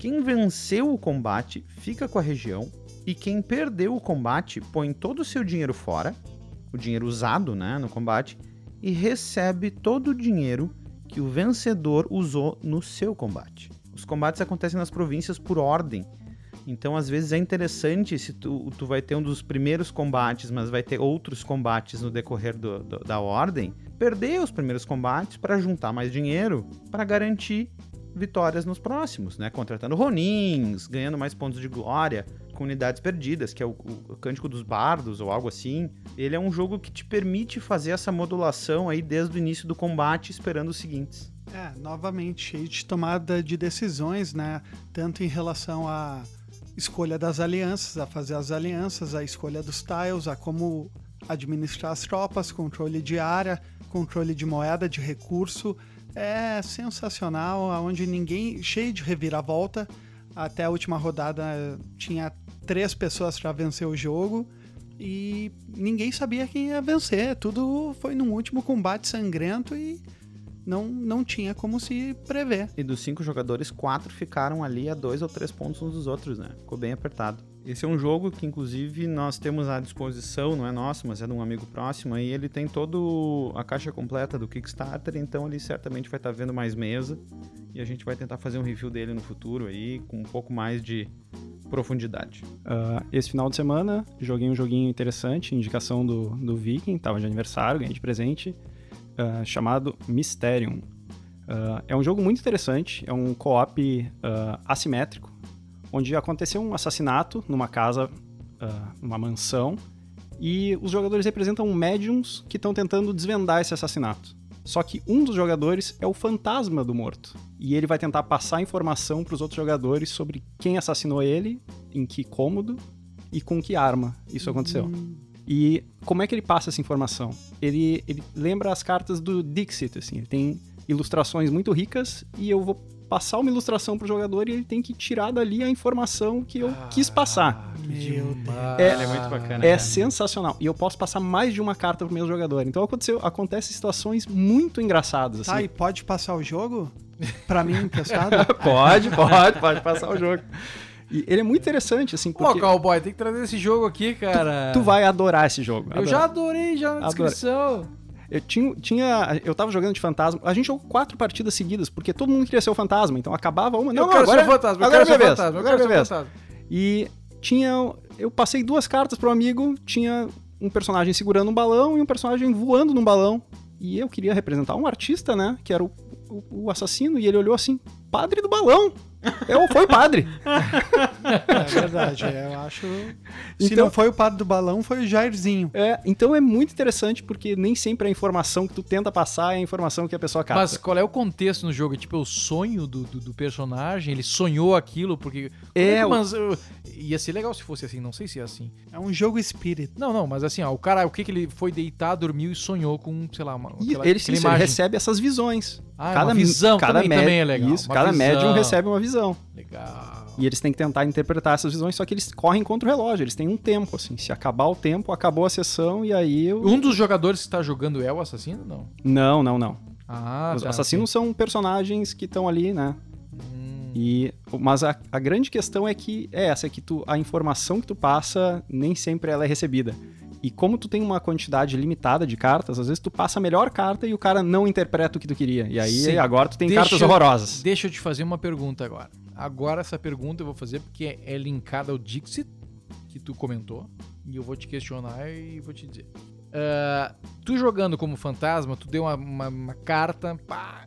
S2: quem venceu o combate fica com a região e quem perdeu o combate põe todo o seu dinheiro fora, o dinheiro usado, né, no combate, e recebe todo o dinheiro que o vencedor usou no seu combate. Os combates acontecem nas províncias por ordem. Então, às vezes é interessante se tu, tu vai ter um dos primeiros combates, mas vai ter outros combates no decorrer do- do- da ordem, perder os primeiros combates para juntar mais dinheiro para garantir vitórias nos próximos, né? Contratando Ronins, ganhando mais pontos de glória, com unidades perdidas, que é o, o Cântico dos Bardos ou algo assim. Ele é um jogo que te permite fazer essa modulação aí desde o início do combate, esperando os seguintes.
S3: É, novamente, cheio de tomada de decisões, né? Tanto em relação à escolha das alianças, a fazer as alianças, a escolha dos tiles, a como administrar as tropas, controle de área, controle de moeda, de recurso. É sensacional, onde ninguém. cheio de reviravolta. Até a última rodada tinha três pessoas para vencer o jogo e ninguém sabia quem ia vencer. Tudo foi num último combate sangrento e não, não tinha como se prever.
S2: E dos cinco jogadores, quatro ficaram ali a dois ou três pontos uns dos outros, né? Ficou bem apertado. Esse é um jogo que, inclusive, nós temos à disposição, não é nosso, mas é de um amigo próximo, e ele tem todo a caixa completa do Kickstarter, então ele certamente vai estar vendo mais mesa, e a gente vai tentar fazer um review dele no futuro aí, com um pouco mais de, profundidade.
S6: Ah, esse final de semana, joguei um joguinho interessante, indicação do, do Viking, tava de aniversário, ganhei de presente, ah, chamado Mysterium. Ah, é um jogo muito interessante, é um co-op assimétrico, onde aconteceu um assassinato numa casa, ah, numa mansão, e os jogadores representam médiums que estão tentando desvendar esse assassinato. Só que um dos jogadores é o fantasma do morto. E ele vai tentar passar informação para os outros jogadores sobre quem assassinou ele, em que cômodo e com que arma isso aconteceu. E como é que ele passa essa informação? Ele, ele lembra as cartas do Dixit, assim. Ele tem ilustrações muito ricas e eu vou passar uma ilustração pro jogador e ele tem que tirar dali a informação que eu quis passar.
S3: Meu Deus.
S6: É-
S2: Ela é muito bacana.
S6: É
S2: cara.
S6: sensacional. E eu posso passar mais de uma carta pro meu jogador. Então aconteceu, acontece situações muito engraçadas,
S3: Tá,
S6: assim.
S3: e pode passar o jogo? Pra mim, emprestado?
S6: Pode, pode, pode passar o jogo. E ele é muito interessante, assim,
S4: Pô,
S6: porque
S4: cowboy, tem que trazer esse jogo aqui, cara.
S6: tu vai adorar esse jogo.
S4: Eu
S6: adorar.
S4: já adorei já na
S6: Adorei.
S4: descrição.
S6: Eu tinha, tinha. Eu tava jogando de fantasma. A gente jogou quatro partidas seguidas, porque todo mundo queria ser o fantasma. Então acabava uma. Não,
S4: eu
S6: não,
S4: quero
S6: agora,
S4: ser o fantasma, eu
S6: agora
S4: quero
S6: é
S4: ser fantasma, eu
S6: agora
S4: quero
S6: é
S4: ser
S6: minha
S4: o
S6: vez.
S4: fantasma.
S6: E tinha. Eu passei duas cartas pro amigo, tinha um personagem segurando um balão e um personagem voando num balão. E eu queria representar um artista, né? Que era o, o, o assassino, e ele olhou assim: padre do balão! Eu, foi o padre.
S3: É verdade, é, eu acho. Se
S6: Então-
S3: não foi o padre do balão, foi o Jairzinho.
S6: É, então é muito interessante porque nem sempre a informação que tu tenta passar é a informação que a pessoa capta.
S4: Mas qual é o contexto no jogo? É tipo o sonho do, do, do personagem? Ele sonhou aquilo porque.
S6: É,
S4: Como Mas eu- ia ser legal se fosse assim, não sei se é assim.
S3: É um jogo espírito.
S4: Não, não, mas assim, ó, o cara, o que que ele foi deitar, dormiu e sonhou com, sei lá, uma.
S6: E
S4: aquela-
S6: ele, sim, ele recebe essas visões.
S4: Ah, uma visão também-
S6: médium-
S4: também é legal,
S6: Isso, cada
S4: visão.
S6: médium recebe uma visão.
S4: Legal.
S6: E eles têm que tentar interpretar essas visões, só que eles correm contra o relógio, eles têm um tempo, assim. Se acabar o tempo, acabou a sessão e aí eu...
S4: Um dos jogadores que está jogando é o assassino? Não.
S6: Não, não, não.
S4: Ah,
S6: Os
S4: tá,
S6: assassinos são personagens que estão ali, né?
S4: Hum.
S6: E, mas a, a grande questão é que é essa, é que tu, a informação que tu passa, nem sempre ela é recebida. E como tu tem uma quantidade limitada de cartas, às vezes tu passa a melhor carta e o cara não interpreta o que tu queria. E aí
S4: Sim.
S6: agora tu tem
S4: Deixa
S6: cartas
S4: eu-
S6: horrorosas.
S4: Deixa eu te fazer uma pergunta agora. Agora essa pergunta eu vou fazer porque é, é linkada ao Dixit, que tu comentou. E eu vou te questionar e vou te dizer. Ah, tu jogando como fantasma, tu deu uma, uma- uma carta, pá,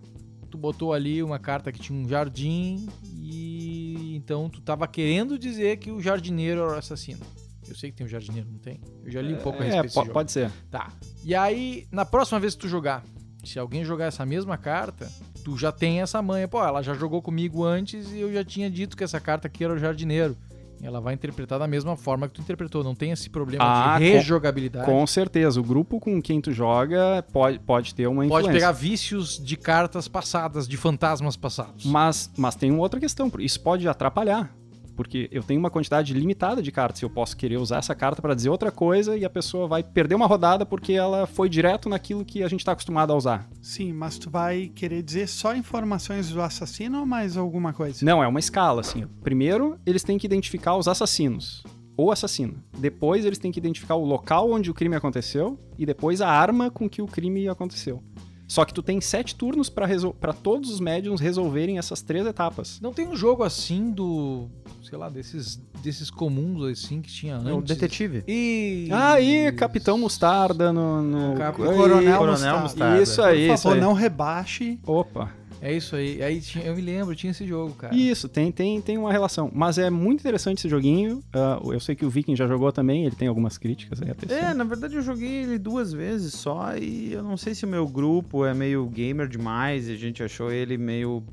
S4: tu botou ali uma carta que tinha um jardim e então tu tava querendo dizer que o jardineiro era o assassino. Eu sei que tem um jardineiro, não tem? Eu já li um pouco a
S6: É,
S4: respeito jogo.
S6: pode ser.
S4: Tá. E aí, na próxima vez que tu jogar, se alguém jogar essa mesma carta, tu já tem essa manha. Pô, ela já jogou comigo antes e eu já tinha dito que essa carta aqui era o jardineiro. Ela vai interpretar da mesma forma que tu interpretou. Não tem esse problema
S6: Ah,
S4: de
S6: com-
S4: rejogabilidade.
S6: Com certeza. O grupo com quem tu joga pode, pode ter uma
S4: Pode
S6: influência.
S4: pegar vícios de cartas passadas, de fantasmas passados.
S6: Mas, mas tem uma outra questão. Isso pode atrapalhar. Porque eu tenho uma quantidade limitada de cartas. Eu posso querer usar essa carta para dizer outra coisa e a pessoa vai perder uma rodada porque ela foi direto naquilo que a gente tá acostumado a usar.
S3: Sim, mas tu vai querer dizer só informações do assassino ou mais alguma coisa?
S6: Não, é uma escala, assim. Primeiro, eles têm que identificar os assassinos. Ou assassino. Depois, eles têm que identificar o local onde o crime aconteceu. E depois, a arma com que o crime aconteceu. Só que tu tem sete turnos pra todos os médiums resolverem essas três etapas.
S4: Não tem um jogo assim do. Sei lá, desses, desses comuns assim que tinha antes.
S2: O detetive.
S4: E.
S6: Aí, Capitão Mostarda no. no...
S4: Cap-
S3: Coronel,
S2: Coronel
S3: Mostarda.
S2: Mostarda.
S6: Isso aí,
S3: Por
S6: isso
S3: favor,
S6: aí.
S3: não rebaixe.
S6: Opa.
S4: É isso aí. Aí tinha, eu me lembro, tinha esse jogo, cara.
S6: Isso, tem, tem, tem uma relação. Mas é muito interessante esse joguinho. Ah, eu sei que o Viking já jogou também, ele tem algumas críticas aí até.
S2: É, na verdade eu joguei ele duas vezes só e eu não sei se o meu grupo é meio gamer demais e a gente achou ele meio,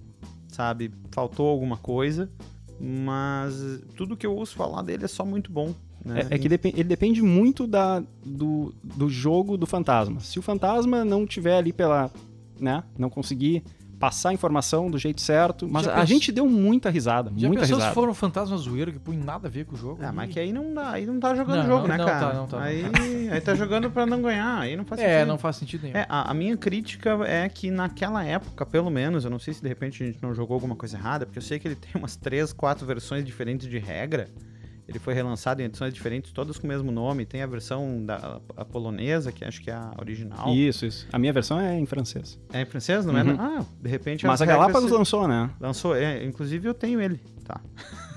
S2: sabe, faltou alguma coisa, mas tudo que eu ouço falar dele é só muito bom. Né?
S6: É, é que ele depende muito da, do, do jogo do fantasma. Se o fantasma não tiver ali pela. né? Não conseguir passar a informação do jeito certo. Mas
S4: Já
S6: a
S4: pensou-
S6: gente deu muita risada,
S4: Já
S6: muita risada.
S4: se for um fantasma zoeiro que põe nada a ver com o jogo?
S2: Ah, mas que aí não dá, aí não tá jogando
S4: Não,
S2: o jogo,
S4: não,
S2: né,
S4: não
S2: cara?
S4: tá, não tá.
S2: Aí, aí tá jogando pra não ganhar, aí não faz
S4: É,
S2: sentido.
S4: não faz sentido nenhum.
S2: É, a, a minha crítica é que naquela época, pelo menos, eu não sei se de repente a gente não jogou alguma coisa errada, porque eu sei que ele tem umas três, quatro versões diferentes de regra. Ele foi relançado em edições diferentes, todas com o mesmo nome. Tem a versão da a polonesa, que acho que é a original.
S6: Isso, isso. A minha versão é em francês.
S2: É em francês, não é?
S6: Uhum.
S2: Ah, de repente
S6: Mas
S2: as
S6: a Galápagos
S2: se-
S6: lançou, né?
S2: lançou. É, inclusive eu tenho ele, tá?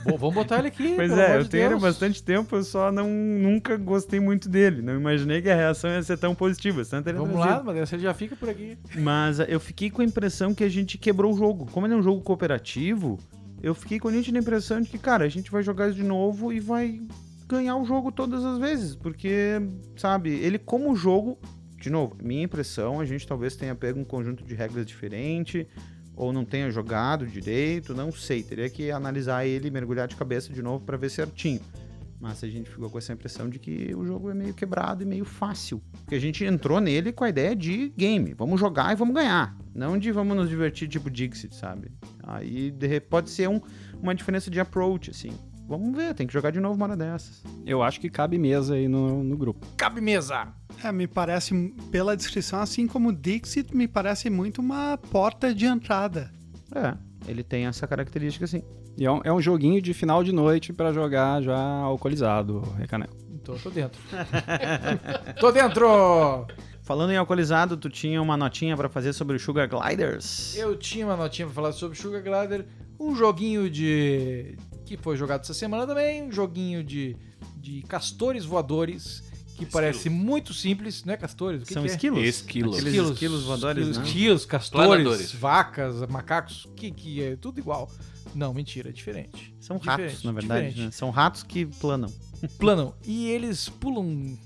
S4: Bom, vamos botar ele aqui.
S2: Pois é, eu tenho ele há bastante tempo, eu só não, nunca gostei muito dele. Não imaginei que a reação ia ser tão positiva. Ele
S4: Vamos lá, mas ele já fica por aqui.
S2: Mas eu fiquei com a impressão que a gente quebrou o jogo. Como ele é um jogo cooperativo, eu fiquei com a nítida impressão de que, cara, a gente vai jogar isso de novo e vai ganhar o jogo todas as vezes. Porque, sabe, ele como jogo, de novo, minha impressão, a gente talvez tenha pego um conjunto de regras diferente, ou não tenha jogado direito, não sei. Teria que analisar ele mergulhar de cabeça de novo pra ver certinho. Mas a gente ficou com essa impressão de que o jogo é meio quebrado e meio fácil. Porque a gente entrou nele com a ideia de game. Vamos jogar e vamos ganhar. Não de vamos nos divertir tipo Dixit, sabe? Aí pode ser um- uma diferença de approach, assim. Vamos ver, tem que jogar de novo uma hora dessas.
S6: Eu acho que cabe mesa aí no, no grupo.
S4: Cabe mesa.
S3: É, me parece, pela descrição, assim como o Dixit, me parece muito uma porta de entrada.
S2: É, ele tem essa característica, assim.
S6: E é um, é um joguinho de final de noite pra jogar já alcoolizado, Recaneco.
S4: Então, tô dentro. tô dentro!
S2: Falando em alcoolizado, tu tinha uma notinha pra fazer sobre o Sugar Gliders.
S4: Eu tinha uma notinha pra falar sobre Sugar Glider, um joguinho de. que foi jogado essa semana também, um joguinho de, de castores voadores, que parece muito simples, não é castores? O que
S2: São
S4: que é?
S2: esquilos?
S5: Esquilos.
S2: Aqueles esquilos, voadores,
S4: esquilos,
S2: né?
S4: esquilos, castores,
S5: Planadores.
S4: vacas, macacos, que, que é tudo igual. Não, mentira, é diferente.
S2: São ratos,
S4: Diferente,
S2: na verdade, né? São ratos que planam.
S4: Planam. E eles pulam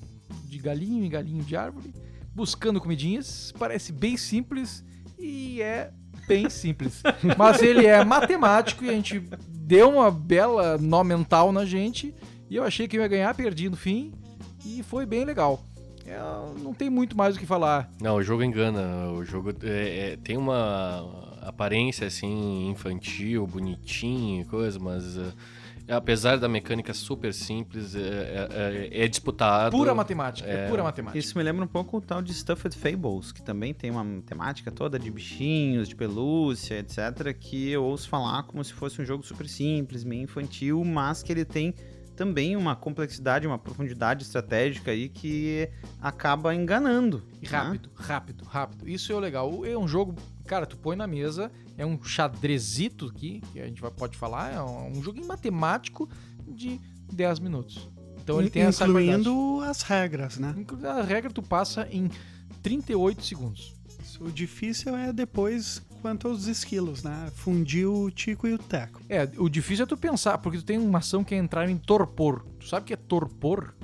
S4: de galinho em galinho de árvore, buscando comidinhas. Parece bem simples e é bem simples. Mas ele é matemático e a gente deu uma bela nó mental na gente. E eu achei que eu ia ganhar, perdi no fim. E foi bem legal. É, não tem muito mais o que falar.
S5: Não, o jogo engana. O jogo é- é- tem uma aparência assim infantil, bonitinho e coisa, mas é, apesar da mecânica super simples, é, é- é- é disputado.
S4: Pura matemática. É,
S5: É.
S4: pura matemática.
S2: Isso me lembra um pouco o tal de Stuffed Fables, que também tem uma temática toda de bichinhos, de pelúcia, etc. Que eu ouço falar como se fosse um jogo super simples, meio infantil, mas que ele tem também uma complexidade, uma profundidade estratégica aí que acaba enganando.
S4: E
S2: né?
S4: rápido, rápido, rápido. Isso é o legal. É um jogo, cara, tu põe na mesa, é um xadrezito aqui, que a gente vai, pode falar, é um, um joguinho matemático de 10 minutos. Então ele tem essa.
S3: Incluindo as regras, né?
S4: Inclu- A regra tu passa em 38 segundos.
S3: O difícil é depois quanto aos esquilos, né? Fundir o Tico e o Teco.
S4: É, o difícil é tu pensar, porque tu tem uma ação que é entrar em torpor. Tu sabe o que é torpor?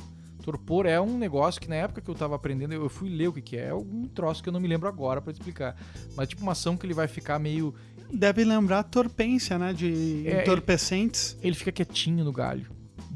S4: Torpor é um negócio que na época que eu tava aprendendo, eu fui ler o que que é, é algum troço que eu não me lembro agora pra explicar. Mas tipo uma ação que ele vai ficar meio
S3: Deve lembrar a torpência, né? De
S4: É,
S3: entorpecentes.
S4: ele fica quietinho no galho.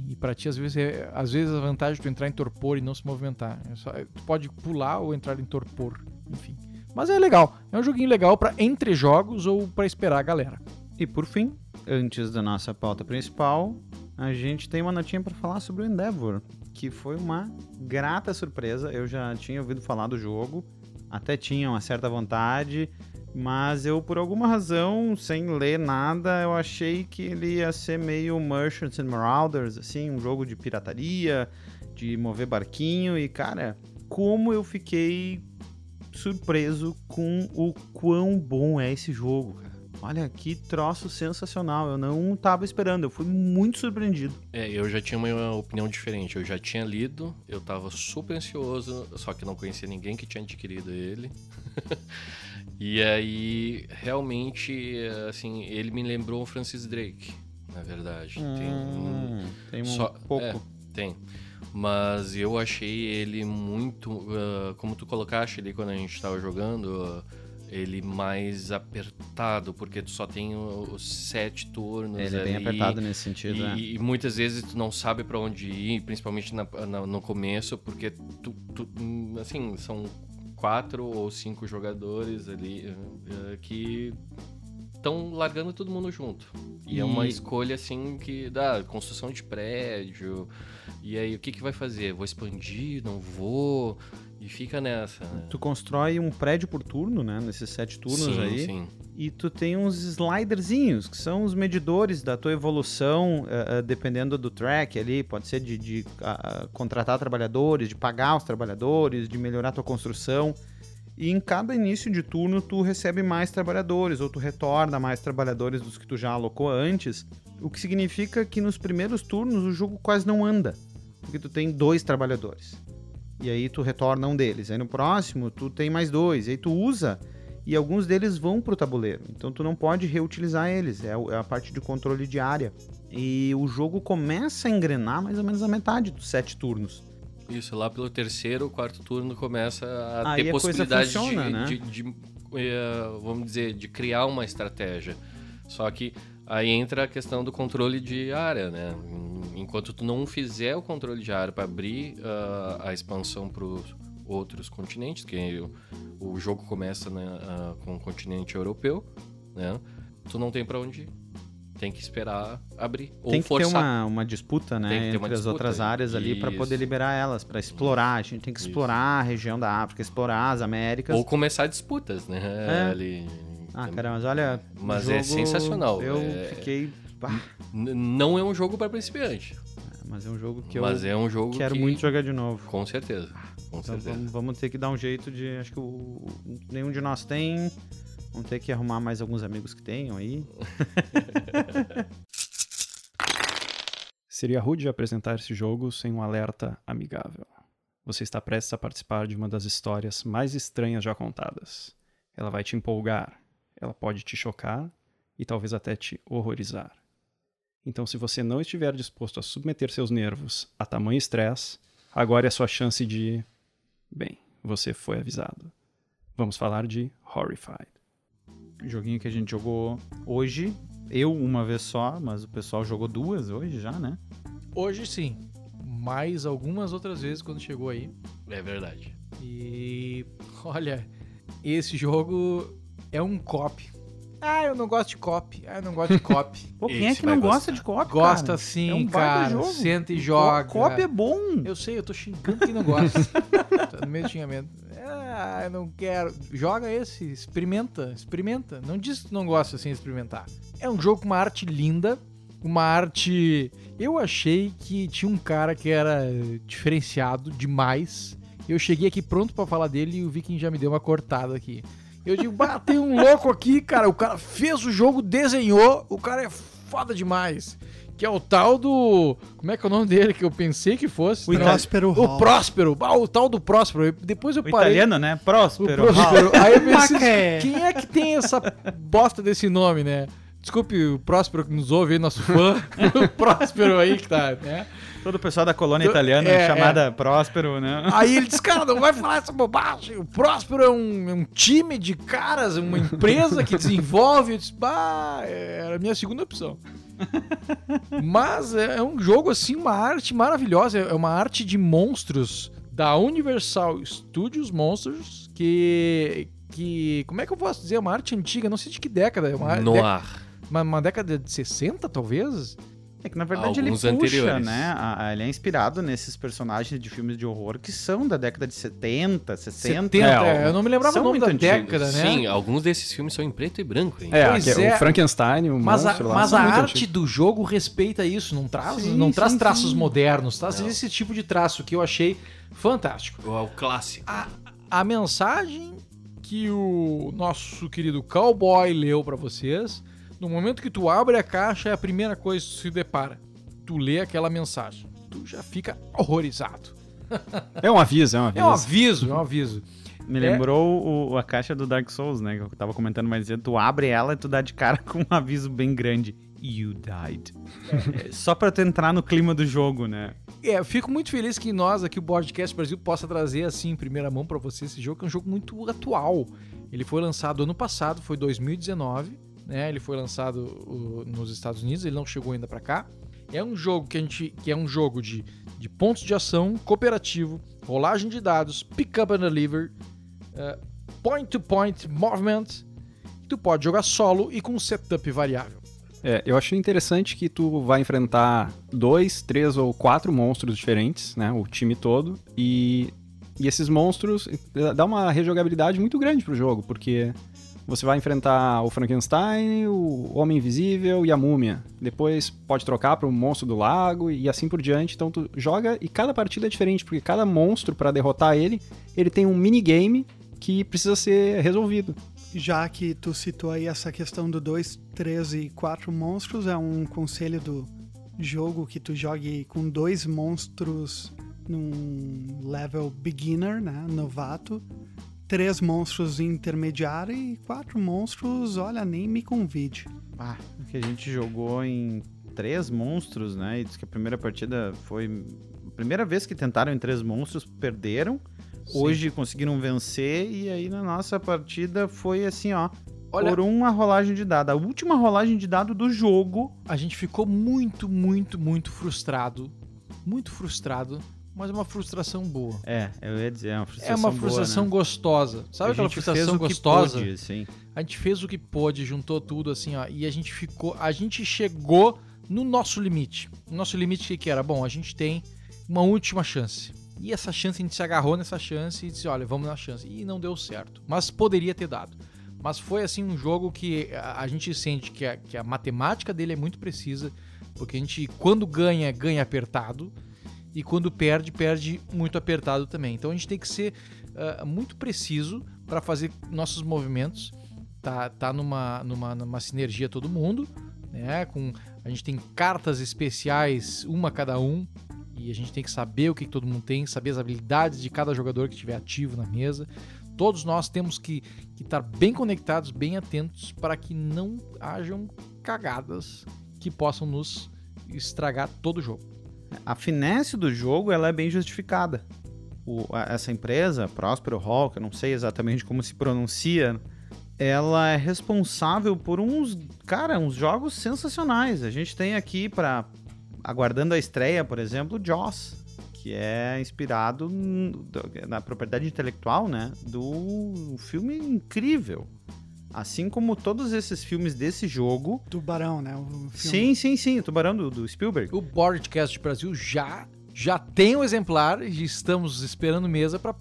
S4: E pra ti, às vezes, é, às vezes a vantagem de tu entrar em torpor e não se movimentar. É só- tu pode pular ou entrar em torpor, enfim. Mas é legal. É um joguinho legal pra entre jogos ou pra esperar a galera.
S2: E por fim, antes da nossa pauta principal, a gente tem uma notinha para falar sobre o Endeavor, que foi uma grata surpresa. Eu já tinha ouvido falar do jogo, até tinha uma certa vontade, mas eu, por alguma razão, sem ler nada, eu achei que ele ia ser meio Merchants and Marauders, assim, um jogo de pirataria, de mover barquinho, e cara, como eu fiquei surpreso com o quão bom é esse jogo, cara. Olha que troço sensacional. Eu não tava esperando, eu fui muito surpreendido.
S5: É, eu já tinha uma opinião diferente. Eu já tinha lido, eu tava super ansioso, só que não conhecia ninguém que tinha adquirido ele. e aí, realmente, assim, ele me lembrou o Francis Drake, na verdade. Tem um-
S2: Hum, tem um
S5: Só-
S2: pouco.
S5: é, tem. Mas eu achei ele muito. ah, como tu colocaste ali quando a gente tava jogando, ah, ele mais apertado, porque tu só tem os sete turnos.
S2: Ele é bem apertado nesse sentido.
S5: E, e muitas vezes tu não sabe pra onde ir, principalmente na- na- no começo, porque tu, tu- assim, são quatro ou cinco jogadores ali ah, que estão largando todo mundo junto. E, é uma
S2: E-
S5: escolha assim que dá construção de prédio. E aí o que que vai fazer? Vou expandir, não vou? E fica nessa, né?
S2: Tu constrói um prédio por turno, né? Nesses sete turnos
S5: sim,
S2: aí.
S5: sim.
S2: E tu tem uns sliderzinhos, que são os medidores da tua evolução, eh, eh, dependendo do track ali. Pode ser de, de, ah, contratar trabalhadores, de pagar os trabalhadores, de melhorar tua construção. E em cada início de turno tu recebe mais trabalhadores, ou tu retorna mais trabalhadores dos que tu já alocou antes. O que significa que nos primeiros turnos o jogo quase não anda. Porque tu tem dois trabalhadores. E aí tu retorna um deles. Aí no próximo tu tem mais dois. Aí tu usa e alguns deles vão pro tabuleiro. Então tu não pode reutilizar eles. É a parte de controle de área. E o jogo começa a engrenar mais ou menos a metade dos sete turnos.
S5: Isso, lá pelo terceiro, quarto turno começa a
S2: Aí
S5: ter
S2: a
S5: possibilidade
S2: funciona,
S5: de,
S2: né?
S5: de- de, eh, vamos dizer, de criar uma estratégia. Só que aí entra a questão do controle de área, né? Enquanto tu não fizer o controle de área para abrir ah, a expansão para os outros continentes, que o, o jogo começa né, ah, com o continente europeu, né? Tu não tem para onde ir. Tem que esperar abrir. Ou
S2: tem que
S5: forçar.
S2: ter uma, uma disputa, né,
S5: Tem que ter
S2: entre
S5: uma
S2: as
S5: disputa,
S2: outras áreas ali para
S5: isso.
S2: poder liberar elas, para explorar. A gente tem que explorar a região da África, explorar as Américas.
S5: Ou começar disputas, né?
S2: É.
S5: Ali.
S2: Ah, cara, mas olha, o
S5: Mas é
S2: jogo,
S5: sensacional,
S2: Eu
S5: é-
S2: fiquei,
S5: não é um jogo para principiante,
S2: mas é um jogo que
S5: mas
S2: eu
S5: é um jogo
S2: quero
S5: que...
S2: muito jogar de novo.
S5: Com certeza, com
S2: Então
S5: certeza.
S2: vamos, vamos ter que dar um jeito de, acho que o, nenhum de nós tem. Vamos ter que arrumar mais alguns amigos que tenham aí.
S6: Seria rude apresentar esse jogo sem um alerta amigável. Você está prestes a participar de uma das histórias mais estranhas já contadas. Ela vai te empolgar, ela pode te chocar e talvez até te horrorizar. Então, se você não estiver disposto a submeter seus nervos a tamanho estresse, agora é a sua chance de. Bem, você foi avisado. Vamos falar de Horrified.
S2: Joguinho que a gente jogou hoje. Eu uma vez só, mas o pessoal jogou duas hoje já, né?
S4: Hoje sim. Mais algumas outras vezes quando chegou aí.
S5: É verdade.
S4: E olha, esse jogo é um cop. Ah, eu não gosto de cop. Ah, eu não gosto de cop.
S2: Pô, quem é
S5: Esse
S2: que
S5: vai
S2: não
S5: gostar.
S2: gosta de co-op,
S4: Gosta
S2: cara?
S4: sim,
S2: é um
S4: cara.
S2: jogo.
S4: Senta e joga.
S2: Co-op é bom.
S4: Eu sei, eu tô xingando quem não gosta. tá no meio xingamento. Ah, eu não quero. Joga esse, experimenta, experimenta. Não diz que não gosta sem experimentar. É um jogo com uma arte linda, uma arte. Eu achei que tinha um cara que era diferenciado demais. Eu cheguei aqui pronto pra falar dele e o Viking já me deu uma cortada aqui. Eu digo, bah, tem um louco aqui, cara. O cara fez o jogo, desenhou, o cara é foda demais. Que é o tal do. Como é que é o nome dele que eu pensei que fosse?
S3: O Próspero
S4: o
S3: Hall.
S4: Próspero, ah, o tal do Próspero. Depois eu
S2: O
S4: parei.
S2: italiano, né?
S4: O
S2: Próspero.
S4: Próspero. Aí eu pensei, quem é que tem essa bosta desse nome, né? Desculpe o Próspero que nos ouve aí, nosso fã. o Próspero aí que tá, né?
S2: Todo o pessoal da colônia
S4: Do-
S2: italiana,
S4: é,
S2: chamada Próspero, né?
S4: Aí ele disse, cara, não vai falar essa bobagem. O Próspero é um, é um time de caras, uma empresa que desenvolve. Eu disse, bah, era a minha segunda opção. Mas é, é um jogo, assim, uma arte maravilhosa. É uma arte de monstros da Universal Studios Monsters, que... Que, como é que eu posso dizer? É uma arte antiga, não sei de que década. É uma,
S5: No
S4: dé-
S5: ar.
S4: uma, uma década de 60, talvez?
S2: É que na verdade ele
S5: Alguns
S2: puxa,
S5: anteriores.
S2: né? a- a- ele é inspirado nesses personagens de filmes de horror que são da década de 70, 60.
S4: 70,
S6: É,
S4: eu não me lembrava
S2: são
S4: o nome
S2: muito
S4: da
S2: antigos.
S4: década, né?
S5: Sim, alguns desses filmes são em preto e branco, hein?
S6: É,
S4: Pois é.
S6: o Frankenstein, o
S4: Mas a,
S6: monstro lá.
S4: mas a arte
S6: antigos.
S4: do jogo respeita isso, não traz,
S2: Sim,
S4: não
S2: sim,
S4: traz traços
S2: sim.
S4: modernos, traz
S5: Não.
S4: esse tipo de traço que eu achei fantástico.
S5: É o clássico.
S4: A, a mensagem que o nosso querido cowboy leu pra vocês, no momento que tu abre a caixa, é a primeira coisa que tu se depara. Tu lê aquela mensagem, tu já fica horrorizado.
S6: É um aviso, é um aviso.
S4: É um aviso, é um aviso.
S2: Me
S4: É.
S2: lembrou o- a caixa do Dark Souls, né? Que eu tava comentando mais cedo. Tu abre ela e tu dá de cara com um aviso bem grande. You died. É, Só pra tu entrar no clima do jogo, né?
S4: É, eu fico muito feliz que nós aqui, o Podcast Brasil, possa trazer assim em primeira mão pra você esse jogo, que é um jogo muito atual. Ele foi lançado ano passado, foi 2019, né? Ele foi lançado nos Estados Unidos, ele não chegou ainda pra cá. É um jogo que a gente, que é um jogo de, de pontos de ação, cooperativo, rolagem de dados, pick up and deliver, uh, point-to-point movement. Tu pode jogar solo e com setup variável.
S6: É, eu achei interessante que tu vai enfrentar dois, três ou quatro monstros diferentes, né? O time todo. E, e esses monstros eh, dá uma rejogabilidade muito grande pro jogo, porque você vai enfrentar o Frankenstein, o Homem Invisível e a Múmia. Depois pode trocar para o monstro do lago e assim por diante. Então tu joga e cada partida é diferente, porque cada monstro para derrotar ele, ele tem um minigame que precisa ser resolvido.
S3: Já que tu citou aí essa questão do 2, 3 e 4 monstros, é um conselho do jogo que tu jogue com dois monstros num level beginner, né, novato, três monstros intermediário e quatro monstros, olha, nem me convide.
S2: Ah, que a gente jogou em três monstros, né? E diz que a primeira partida foi. A primeira vez que tentaram em três monstros, perderam.
S4: Sim.
S2: Hoje conseguiram vencer. E aí na nossa partida foi assim, ó.
S4: Olha-
S2: Por uma rolagem de dado. A última rolagem de dado do jogo.
S4: A gente ficou muito, muito, muito frustrado. Muito frustrado, mas uma frustração boa.
S2: É, eu ia dizer, é uma frustração.
S4: É uma
S2: boa,
S4: frustração
S2: né?
S4: gostosa. Sabe
S2: A
S4: aquela
S2: gente
S4: frustração
S2: fez o que
S4: gostosa?
S2: pôde, sim.
S4: A gente fez o que pôde, juntou tudo assim, ó, e a gente ficou, a gente chegou no nosso limite. O nosso limite o que, que era? Bom, a gente tem uma última chance. E essa chance a gente se agarrou nessa chance e disse, olha, vamos na chance. E não deu certo, mas poderia ter dado. Mas foi assim um jogo que a, a gente sente que a, que a matemática dele é muito precisa, porque a gente quando ganha, ganha apertado. E quando perde, perde muito apertado também. Então a gente tem que ser ah, muito preciso para fazer nossos movimentos tá, tá numa, numa, numa sinergia todo mundo, né? Com, a gente tem cartas especiais, uma cada um, e a gente tem que saber o que, que todo mundo tem, saber as habilidades de cada jogador que estiver ativo na mesa. Todos nós temos que que estar bem conectados, bem atentos, para que não hajam cagadas que possam nos estragar todo o jogo.
S2: A finesse do jogo ela é bem justificada. O- a- essa empresa, Prospero Hall, que eu não sei exatamente como se pronuncia, ela é responsável por uns, cara, uns jogos sensacionais. A gente tem aqui para aguardando a estreia, por exemplo, Joss, que é inspirado na propriedade intelectual, né, do filme incrível. Assim como todos esses filmes desse jogo.
S3: Tubarão, né? O filme.
S2: Sim, sim, sim, o Tubarão do, do Spielberg.
S4: O Boardcast Brasil já já tem o exemplar e estamos esperando mesa para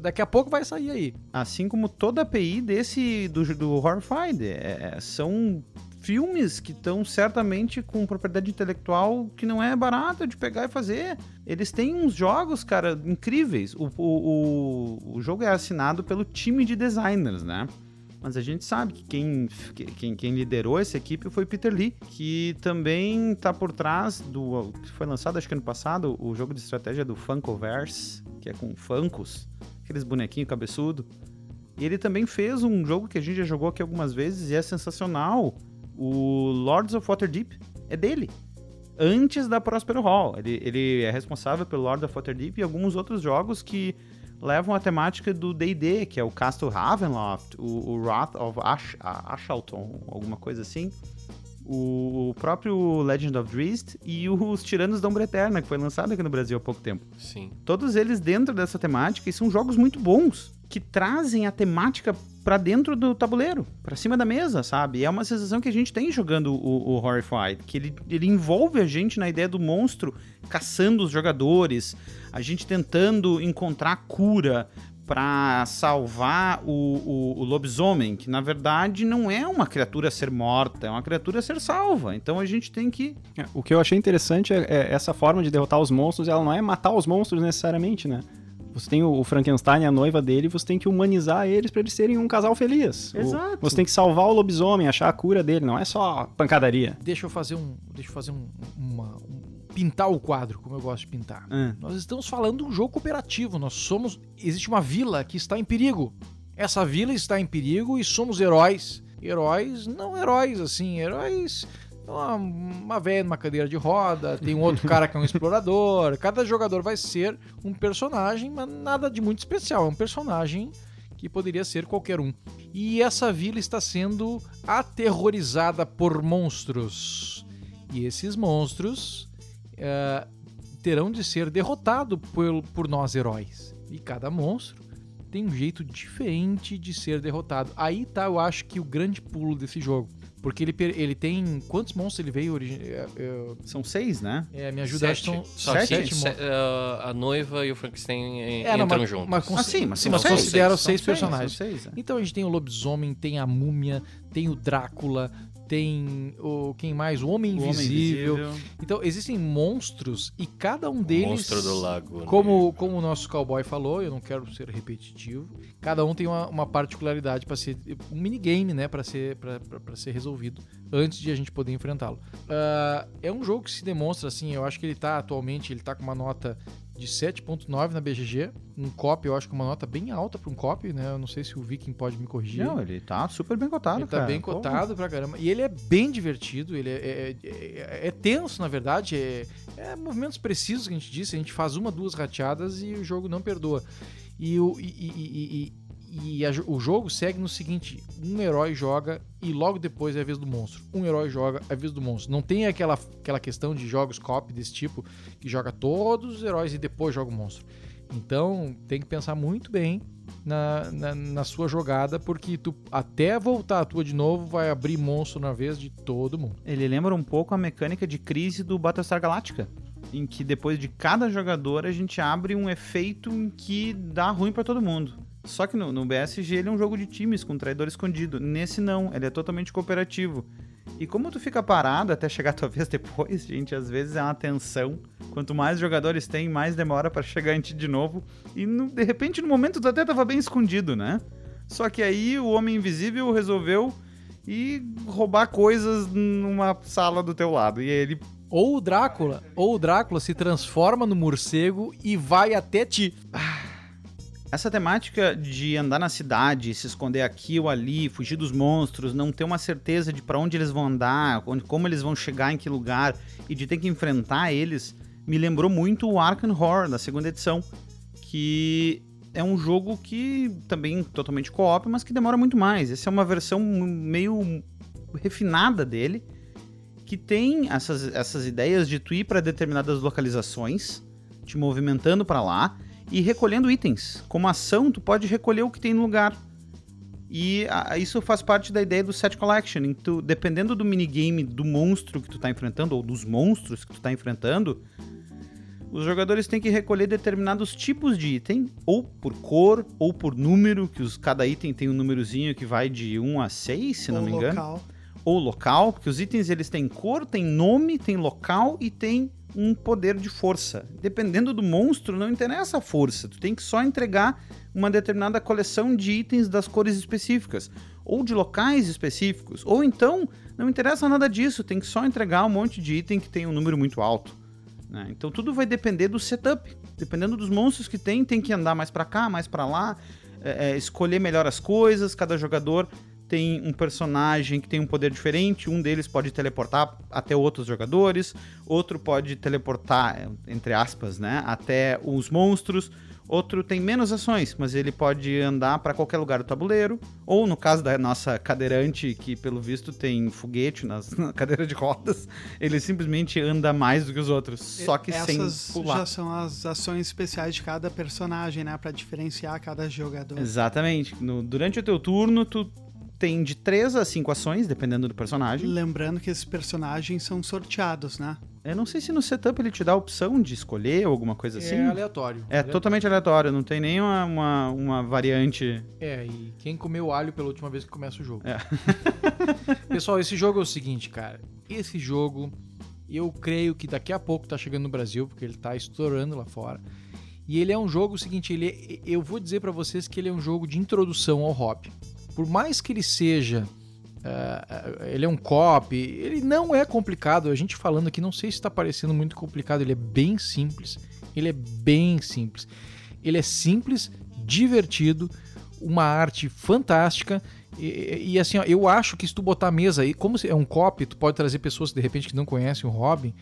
S4: daqui a pouco vai sair aí.
S2: Assim como toda a API desse do, do Horrified. É, são filmes que estão certamente com propriedade intelectual que não é barata de pegar e fazer. Eles têm uns jogos, cara, incríveis. O, o, o, o jogo é assinado pelo time de designers, né? Mas a gente sabe que quem, que- quem, quem liderou essa equipe foi Peter Lee, que também tá por trás do. que foi lançado acho que ano passado, o jogo de estratégia do Funkoverse, que é com Funkos, aqueles bonequinhos cabeçudo. E ele também fez um jogo que a gente já jogou aqui algumas vezes e é sensacional. O Lords of Waterdeep é dele. Antes da Prospero Hall. Ele, ele é responsável pelo Lords of Waterdeep e alguns outros jogos que levam a temática do D&D, que é o Castle Ravenloft, o, o Wrath of Ash, Ashalton, alguma coisa assim. O, o próprio Legend of Drizzt e os Tiranos da Umbra Eterna, que foi lançado aqui no Brasil há pouco tempo.
S5: Sim.
S2: Todos eles dentro dessa temática e são jogos muito bons que trazem a temática pra dentro do tabuleiro, pra cima da mesa, sabe? E é uma sensação que a gente tem jogando o, o Horrified, que ele, ele envolve a gente na ideia do monstro caçando os jogadores, a gente tentando encontrar cura pra salvar o, o, o lobisomem, que na verdade não é uma criatura a ser morta, é uma criatura a ser salva. Então a gente tem que
S6: É, O que eu achei interessante é, é essa forma de derrotar os monstros, ela não é matar os monstros necessariamente, né? Você tem o Frankenstein, a noiva dele, você tem que humanizar eles pra eles serem um casal feliz. O-
S2: Exato.
S6: você tem que salvar o lobisomem, achar a cura dele, não é só pancadaria.
S4: Deixa eu fazer um, deixa eu fazer um, uma, um- pintar o quadro como eu gosto de pintar.
S2: Ah.
S4: Nós estamos falando de um jogo cooperativo. Nós somos. Existe uma vila que está em perigo. Essa vila está em perigo e somos heróis. Heróis, não heróis assim, heróis. Uma, uma velha numa cadeira de roda, tem um outro cara que é um explorador. Cada jogador vai ser um personagem, mas nada de muito especial. É um personagem que poderia ser qualquer um. E essa vila está sendo aterrorizada por monstros. E esses monstros eh, terão de ser derrotados por, por nós heróis. E cada monstro tem um jeito diferente de ser derrotado. Aí tá, eu acho que o grande pulo desse jogo. Porque ele, ele tem. Quantos monstros ele veio? origi- é, é,
S2: São seis, né?
S4: é, me ajuda, que são
S5: Só
S2: Sete?
S4: sete
S5: se-
S4: monstros.
S5: eh, a noiva e o Frankenstein eh,
S4: É,
S5: entram
S4: mas-
S5: juntos.
S4: mas cons-
S2: Ah, sim, mas
S4: sim, mas
S2: seis,
S4: considera
S2: são
S4: seis personagens.
S2: seis, é.
S4: Então a gente tem o lobisomem, tem a múmia, tem o Drácula, tem o quem mais? O Homem
S2: O Homem
S4: Invisível. Então, existem monstros e cada um deles.
S5: Monstro do lago. né?
S4: Como, como o nosso cowboy falou, eu não quero ser repetitivo. Cada um tem uma, uma particularidade para ser um minigame, né, para ser para ser resolvido antes de a gente poder enfrentá-lo. Ah, é um jogo que se demonstra assim, eu acho que ele tá atualmente, ele tá com uma nota de 7.9 na BGG, um copy, eu acho que uma nota bem alta para um copy, né? Eu não sei se o Viking pode me corrigir.
S2: Não, ele tá super bem cotado,
S4: Ele tá
S2: cara.
S4: bem
S2: Pô,
S4: cotado pra caramba. E ele é bem divertido, ele é, é- é- é tenso, na verdade. É, é movimentos precisos que a gente disse. A gente faz uma, duas rateadas e o jogo não perdoa. E, o, e, e- e- a o jogo segue no seguinte: um herói joga e logo depois é a vez do monstro. Um herói joga é a vez do monstro. Não tem aquela, aquela questão de jogos copy desse tipo que joga todos os heróis e depois joga o monstro. Então tem que pensar muito bem na, na, na sua jogada, porque tu até voltar a tua de novo vai abrir monstro na vez de todo mundo.
S2: Ele lembra um pouco a mecânica de crise do Battlestar Galactica. Em que depois de cada jogador a gente abre um efeito em que dá ruim pra todo mundo. Só que no, no BSG ele é um jogo de times com traidor escondido. Nesse não, ele é totalmente cooperativo. E como tu fica parado até chegar a tua vez depois, gente, às vezes é uma tensão. Quanto mais jogadores tem, mais demora pra chegar em ti de novo. E no- de repente, no momento, tu até tava bem escondido, né? Só que aí o Homem Invisível resolveu ir roubar coisas numa sala do teu lado. E aí ele
S4: Ou o Drácula, ou o Drácula se transforma no morcego e vai até ti.
S2: Essa temática de andar na cidade, se esconder aqui ou ali, fugir dos monstros, não ter uma certeza de pra onde eles vão andar, onde, como eles vão chegar em que lugar e de ter que enfrentar eles, me lembrou muito o Arkham Horror da segunda edição, que é um jogo que também totalmente co-op, mas que demora muito mais. Essa é uma versão meio refinada dele, que tem essas, essas ideias de tu ir para determinadas localizações, te movimentando para lá e recolhendo itens. Como ação, tu pode recolher o que tem no lugar. E a- isso faz parte da ideia do set collection. tu, dependendo do minigame do monstro que tu tá enfrentando, ou dos monstros que tu tá enfrentando, os jogadores têm que recolher determinados tipos de item, ou por cor, ou por número, que os, cada item tem um númerozinho que vai de 1 a 6, se não
S3: Ou
S2: me engano
S3: local.
S2: Ou local, porque os itens eles têm cor, têm nome, têm local e têm um poder de força. Dependendo do monstro, não interessa a força, tu tem que só entregar uma determinada coleção de itens das cores específicas, ou de locais específicos, ou então não interessa nada disso, tem que só entregar um monte de item que tem um número muito alto. né? Então tudo vai depender do setup. Dependendo dos monstros que tem, tem que andar mais pra cá, mais pra lá, é, é, escolher melhor as coisas. Cada jogador tem um personagem que tem um poder diferente. Um deles pode teleportar até outros jogadores, outro pode teleportar, entre aspas, né, até os monstros. Outro tem menos ações, mas ele pode andar para qualquer lugar do tabuleiro. Ou no caso da nossa cadeirante, que pelo visto tem foguete nas, na cadeira de rodas, ele simplesmente anda mais do que os outros, só que
S3: Essas
S2: sem pular.
S3: já são as ações especiais de cada personagem, né? Pra diferenciar cada jogador.
S2: Exatamente. No- durante o teu turno, tu tem de 3 a 5 ações, dependendo do personagem.
S3: Lembrando que esses personagens são sorteados, né?
S2: Eu não sei se no setup ele te dá a opção de escolher ou alguma coisa assim.
S4: É aleatório.
S2: É totalmente aleatório, não tem nenhuma uma, uma variante.
S4: É, e quem comeu alho pela última vez que começa o jogo.
S2: É.
S4: Pessoal, esse jogo é o seguinte, cara. Esse jogo, eu creio que daqui a pouco tá chegando no Brasil, porque ele tá estourando lá fora. E ele é um jogo o seguinte, ele é- eu vou dizer pra vocês que ele é um jogo de introdução ao hobby. Por mais que ele seja ah, ele é um cop, ele não é complicado. A gente falando aqui, não sei se está parecendo muito complicado, ele é bem simples. Ele é bem simples. Ele é simples, divertido, uma arte fantástica. E, e, assim, ó, eu acho que se tu botar a mesa aí, como é um cop, tu pode trazer pessoas de repente que não conhecem o Robin,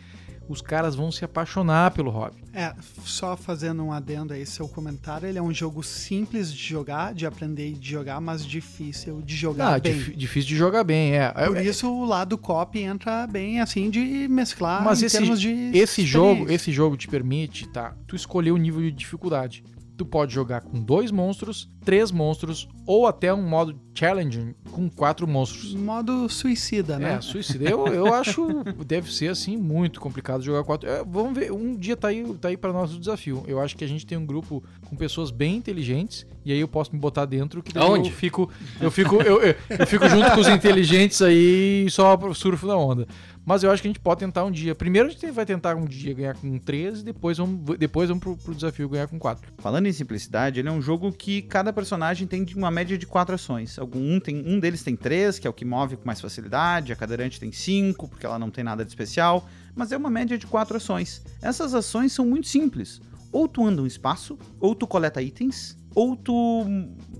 S4: os caras vão se apaixonar pelo Robin.
S3: É, só fazendo um adendo aí, seu comentário, ele é um jogo simples de jogar, de aprender e de jogar, mas difícil de jogar
S4: Ah,
S3: bem.
S4: dif- difícil de jogar bem, é.
S3: Por
S4: É-
S3: isso o lado cop entra bem assim de mesclar
S4: Mas
S3: em
S4: esse,
S3: termos de
S4: esse jogo, esse jogo te permite, tá? Tu escolher o nível de dificuldade. Tu pode jogar com dois monstros, três monstros ou até um modo challenging com quatro monstros.
S3: Modo suicida, né?
S4: É, suicida. Eu, eu acho deve ser assim muito complicado jogar quatro. É, vamos ver, um dia tá aí, tá aí para nós o desafio. Eu acho que a gente tem um grupo com pessoas bem inteligentes e aí eu posso me botar dentro que daí
S5: Aonde?
S4: eu fico eu fico eu, eu, eu fico junto com os inteligentes aí e só surfo na onda. Mas eu acho que a gente pode tentar um dia. Primeiro a gente vai tentar um dia ganhar com três e depois vamos depois vamos pro, pro desafio ganhar com quatro.
S2: Falando em simplicidade, ele é um jogo que cada personagem tem de uma média de quatro ações. Algum, um, tem, um deles tem três, que é o que move com mais facilidade, a cadeirante tem cinco, porque ela não tem nada de especial, mas é uma média de quatro ações. Essas ações são muito simples. Ou tu anda um espaço, ou tu coleta itens, ou tu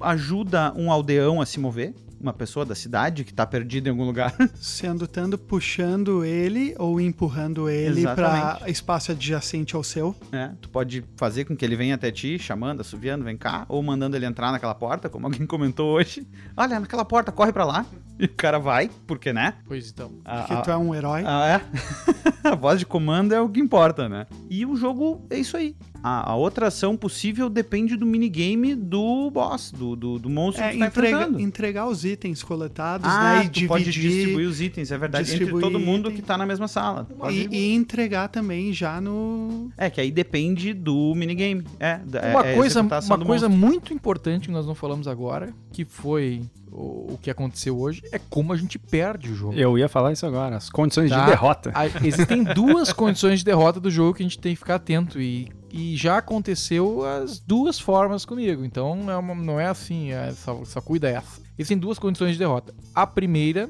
S2: ajuda um aldeão a se mover, uma pessoa da cidade que tá perdida em algum lugar.
S3: Sendo tanto puxando ele ou empurrando ele para espaço adjacente ao seu.
S2: né? Tu pode fazer com que ele venha até ti, chamando, assoviando, vem cá, ou mandando ele entrar naquela porta, como alguém comentou hoje. Olha, naquela porta, corre pra lá. E o cara vai, porque, né?
S4: Pois então.
S2: A,
S3: Porque tu é um herói.
S2: Ah, é? a voz de comando é o que importa, né? E o jogo é isso aí. A, a outra ação possível depende do minigame do boss, do, do, do monstro
S3: É,
S2: que tu tá
S3: entrega- entregar os itens coletados,
S2: Ah,
S3: né? E
S2: tu pode
S3: dividir.
S2: distribuir os itens, é verdade, entre
S3: distribuir
S2: todo mundo
S3: item.
S2: que tá na mesma sala.
S3: E, e entregar também já no.
S2: É, que aí depende do minigame. É, é-
S4: Uma
S2: é
S4: coisa, uma coisa
S2: monstro.
S4: muito importante que nós não falamos agora, que foi o, o que aconteceu hoje, é como a gente perde o jogo.
S6: Eu ia falar isso agora, as condições
S4: Tá.
S6: de derrota.
S4: Ah, Existem duas condições de derrota do jogo que a gente tem que ficar atento e, e já aconteceu as duas formas comigo. Então é uma- não é assim, é, só, só cuida essa. Existem duas condições de derrota. A primeira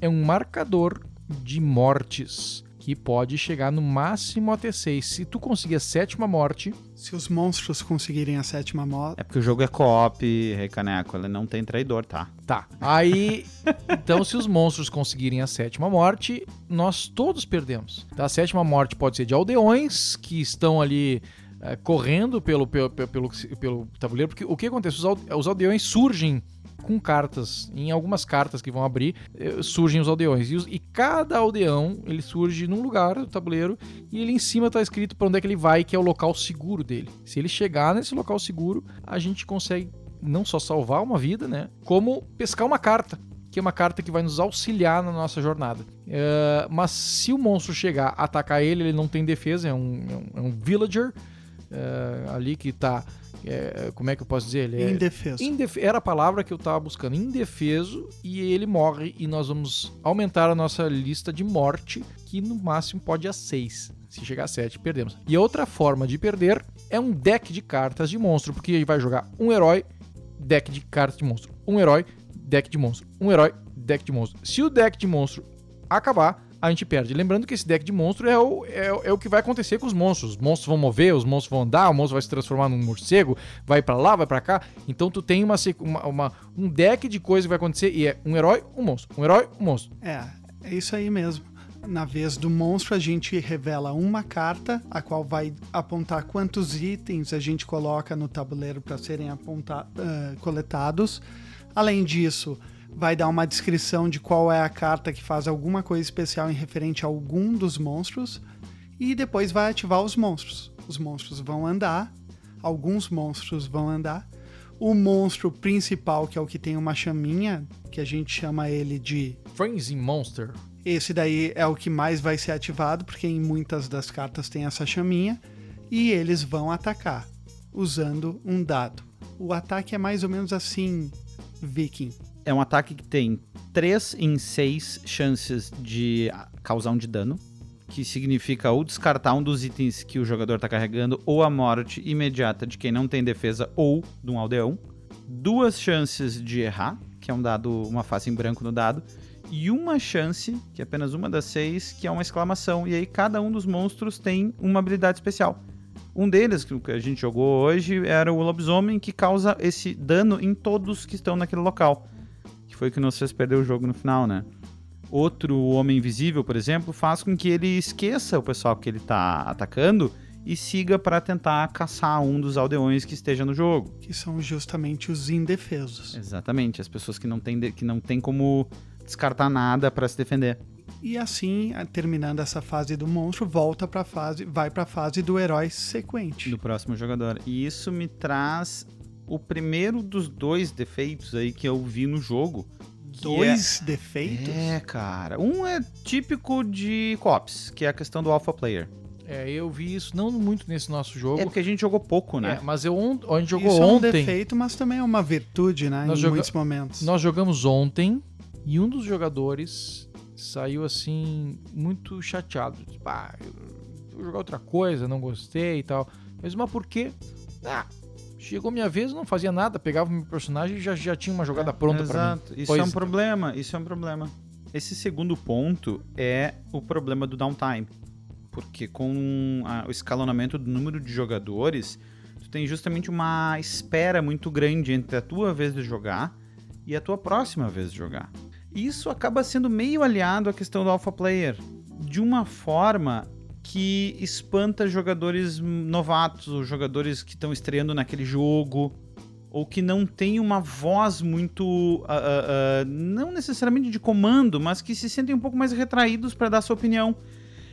S4: é um marcador de mortes que pode chegar no máximo até 6. Se tu conseguir a sétima morte,
S3: Se os monstros conseguirem a sétima moto.
S2: É porque o jogo é co-op, Rei Caneco, ele não tem traidor, tá?
S4: Tá. Aí, então, se os monstros conseguirem a sétima morte, nós todos perdemos. Tá? A sétima morte pode ser de aldeões que estão ali eh, correndo pelo, pelo, pelo, pelo, pelo tabuleiro, porque o que acontece? Os, alde- os aldeões surgem com cartas. Em algumas cartas que vão abrir, eh, surgem os aldeões. E, os- e cada aldeão, ele surge num lugar do tabuleiro e ele em cima tá escrito para onde é que ele vai, que é o local seguro dele. Se ele chegar nesse local seguro, a gente consegue não só salvar uma vida, né? Como pescar uma carta. Que é uma carta que vai nos auxiliar na nossa jornada. É, mas se o monstro chegar atacar ele, ele não tem defesa, é um, é um, é um villager é, ali que tá. É, como é que eu posso dizer? Ele é,
S3: Indefeso.
S4: Indef- Era a palavra que eu tava buscando. Indefeso. E ele morre. E nós vamos aumentar a nossa lista de morte, que no máximo pode ir a 6. Se chegar a 7, perdemos. E outra forma de perder é um deck de cartas de monstro. Porque ele vai jogar um herói, deck de cartas de monstro. Um herói, deck de monstro. Um herói, deck de monstro. Se o deck de monstro acabar, a gente perde. Lembrando que esse deck de monstro é o, é, é o que vai acontecer com os monstros. Os monstros vão mover, os monstros vão andar, o monstro vai se transformar num morcego, vai pra lá, vai pra cá. Então tu tem uma, uma- uma- um deck de coisas que vai acontecer e é um herói, um monstro. Um herói, um monstro.
S3: É, é isso aí mesmo. Na vez do monstro, a gente revela uma carta, a qual vai apontar quantos itens a gente coloca no tabuleiro para serem aponta- ah, coletados. Além disso, vai dar uma descrição de qual é a carta que faz alguma coisa especial em referente a algum dos monstros. E depois vai ativar os monstros. Os monstros vão andar, alguns monstros vão andar. O monstro principal, que é o que tem uma chaminha, que a gente chama ele de
S4: Frenzy Monster.
S3: esse daí é o que mais vai ser ativado, porque em muitas das cartas tem essa chaminha. E eles vão atacar, usando um dado. O ataque é mais ou menos assim, Viking.
S2: É um ataque que tem 3 em 6 chances de causar um de dano, que significa ou descartar um dos itens que o jogador está carregando, ou a morte imediata de quem não tem defesa ou de um aldeão. Duas chances de errar, que é um dado, uma face em branco no dado, e uma chance, que é apenas uma das seis, que é uma exclamação. E aí cada um dos monstros tem uma habilidade especial. Um deles, que a gente jogou hoje, era o lobisomem, que causa esse dano em todos que estão naquele local. Que foi que nos fez perder o jogo no final, né? Outro Homem Invisível, por exemplo, faz com que ele esqueça o pessoal que ele tá atacando e siga para tentar caçar um dos aldeões que esteja no jogo.
S3: Que são justamente os indefesos.
S2: Exatamente, as pessoas que não têm, de- que não têm como descartar nada para se defender.
S3: E assim, a- terminando essa fase do monstro, volta pra fase, vai pra fase do herói sequente.
S2: do próximo jogador. E isso me traz o primeiro dos dois defeitos aí que eu vi no jogo.
S3: Dois defeitos?
S2: É, cara. Um é típico de cops, que é a questão do alpha player.
S4: É, eu vi isso não muito nesse nosso jogo.
S2: É porque a gente jogou pouco, né?
S4: É, mas eu on- a gente jogou
S3: Isso é um
S4: ontem.
S3: defeito, mas também é uma virtude, né?
S4: Nós
S3: em
S4: joga-
S3: muitos momentos.
S4: Nós jogamos ontem e um dos jogadores saiu assim, muito chateado. Disse, Pá, eu vou jogar outra coisa, não gostei e tal. Mas, mas por quê? Ah, chegou minha vez, não fazia nada, pegava o meu personagem e já, já tinha uma jogada pronta pra mim.
S2: Exato. Isso
S4: Pois
S2: é um
S4: é.
S2: problema, isso é um problema. Esse segundo ponto é o problema do downtime. Porque com a- o escalonamento do número de jogadores, tu tem justamente uma espera muito grande entre a tua vez de jogar e a tua próxima vez de jogar. Isso acaba sendo meio aliado à questão do alpha player, de uma forma que espanta jogadores novatos ou jogadores que estão estreando naquele jogo ou que não tem uma voz muito ah, ah, ah, não necessariamente de comando, mas que se sentem um pouco mais retraídos para dar sua opinião.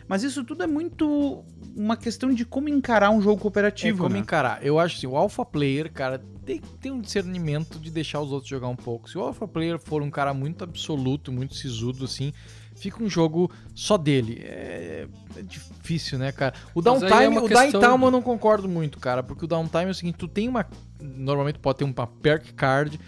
S2: Mas isso tudo é muito uma questão de como encarar um jogo
S4: É
S2: cooperativo,
S4: como
S2: né?
S4: encarar. Eu acho assim, o alpha player, cara, tem que ter um discernimento de deixar os outros jogar um pouco. Se o alpha player for um cara muito absoluto, muito sisudo, assim, fica um jogo só dele. É, é difícil, né, cara? O
S5: é
S4: downtime,
S5: uma
S4: o
S5: questão-
S4: downtime eu não concordo muito, cara, porque o downtime é o seguinte, tu tem uma... Normalmente pode ter uma perk card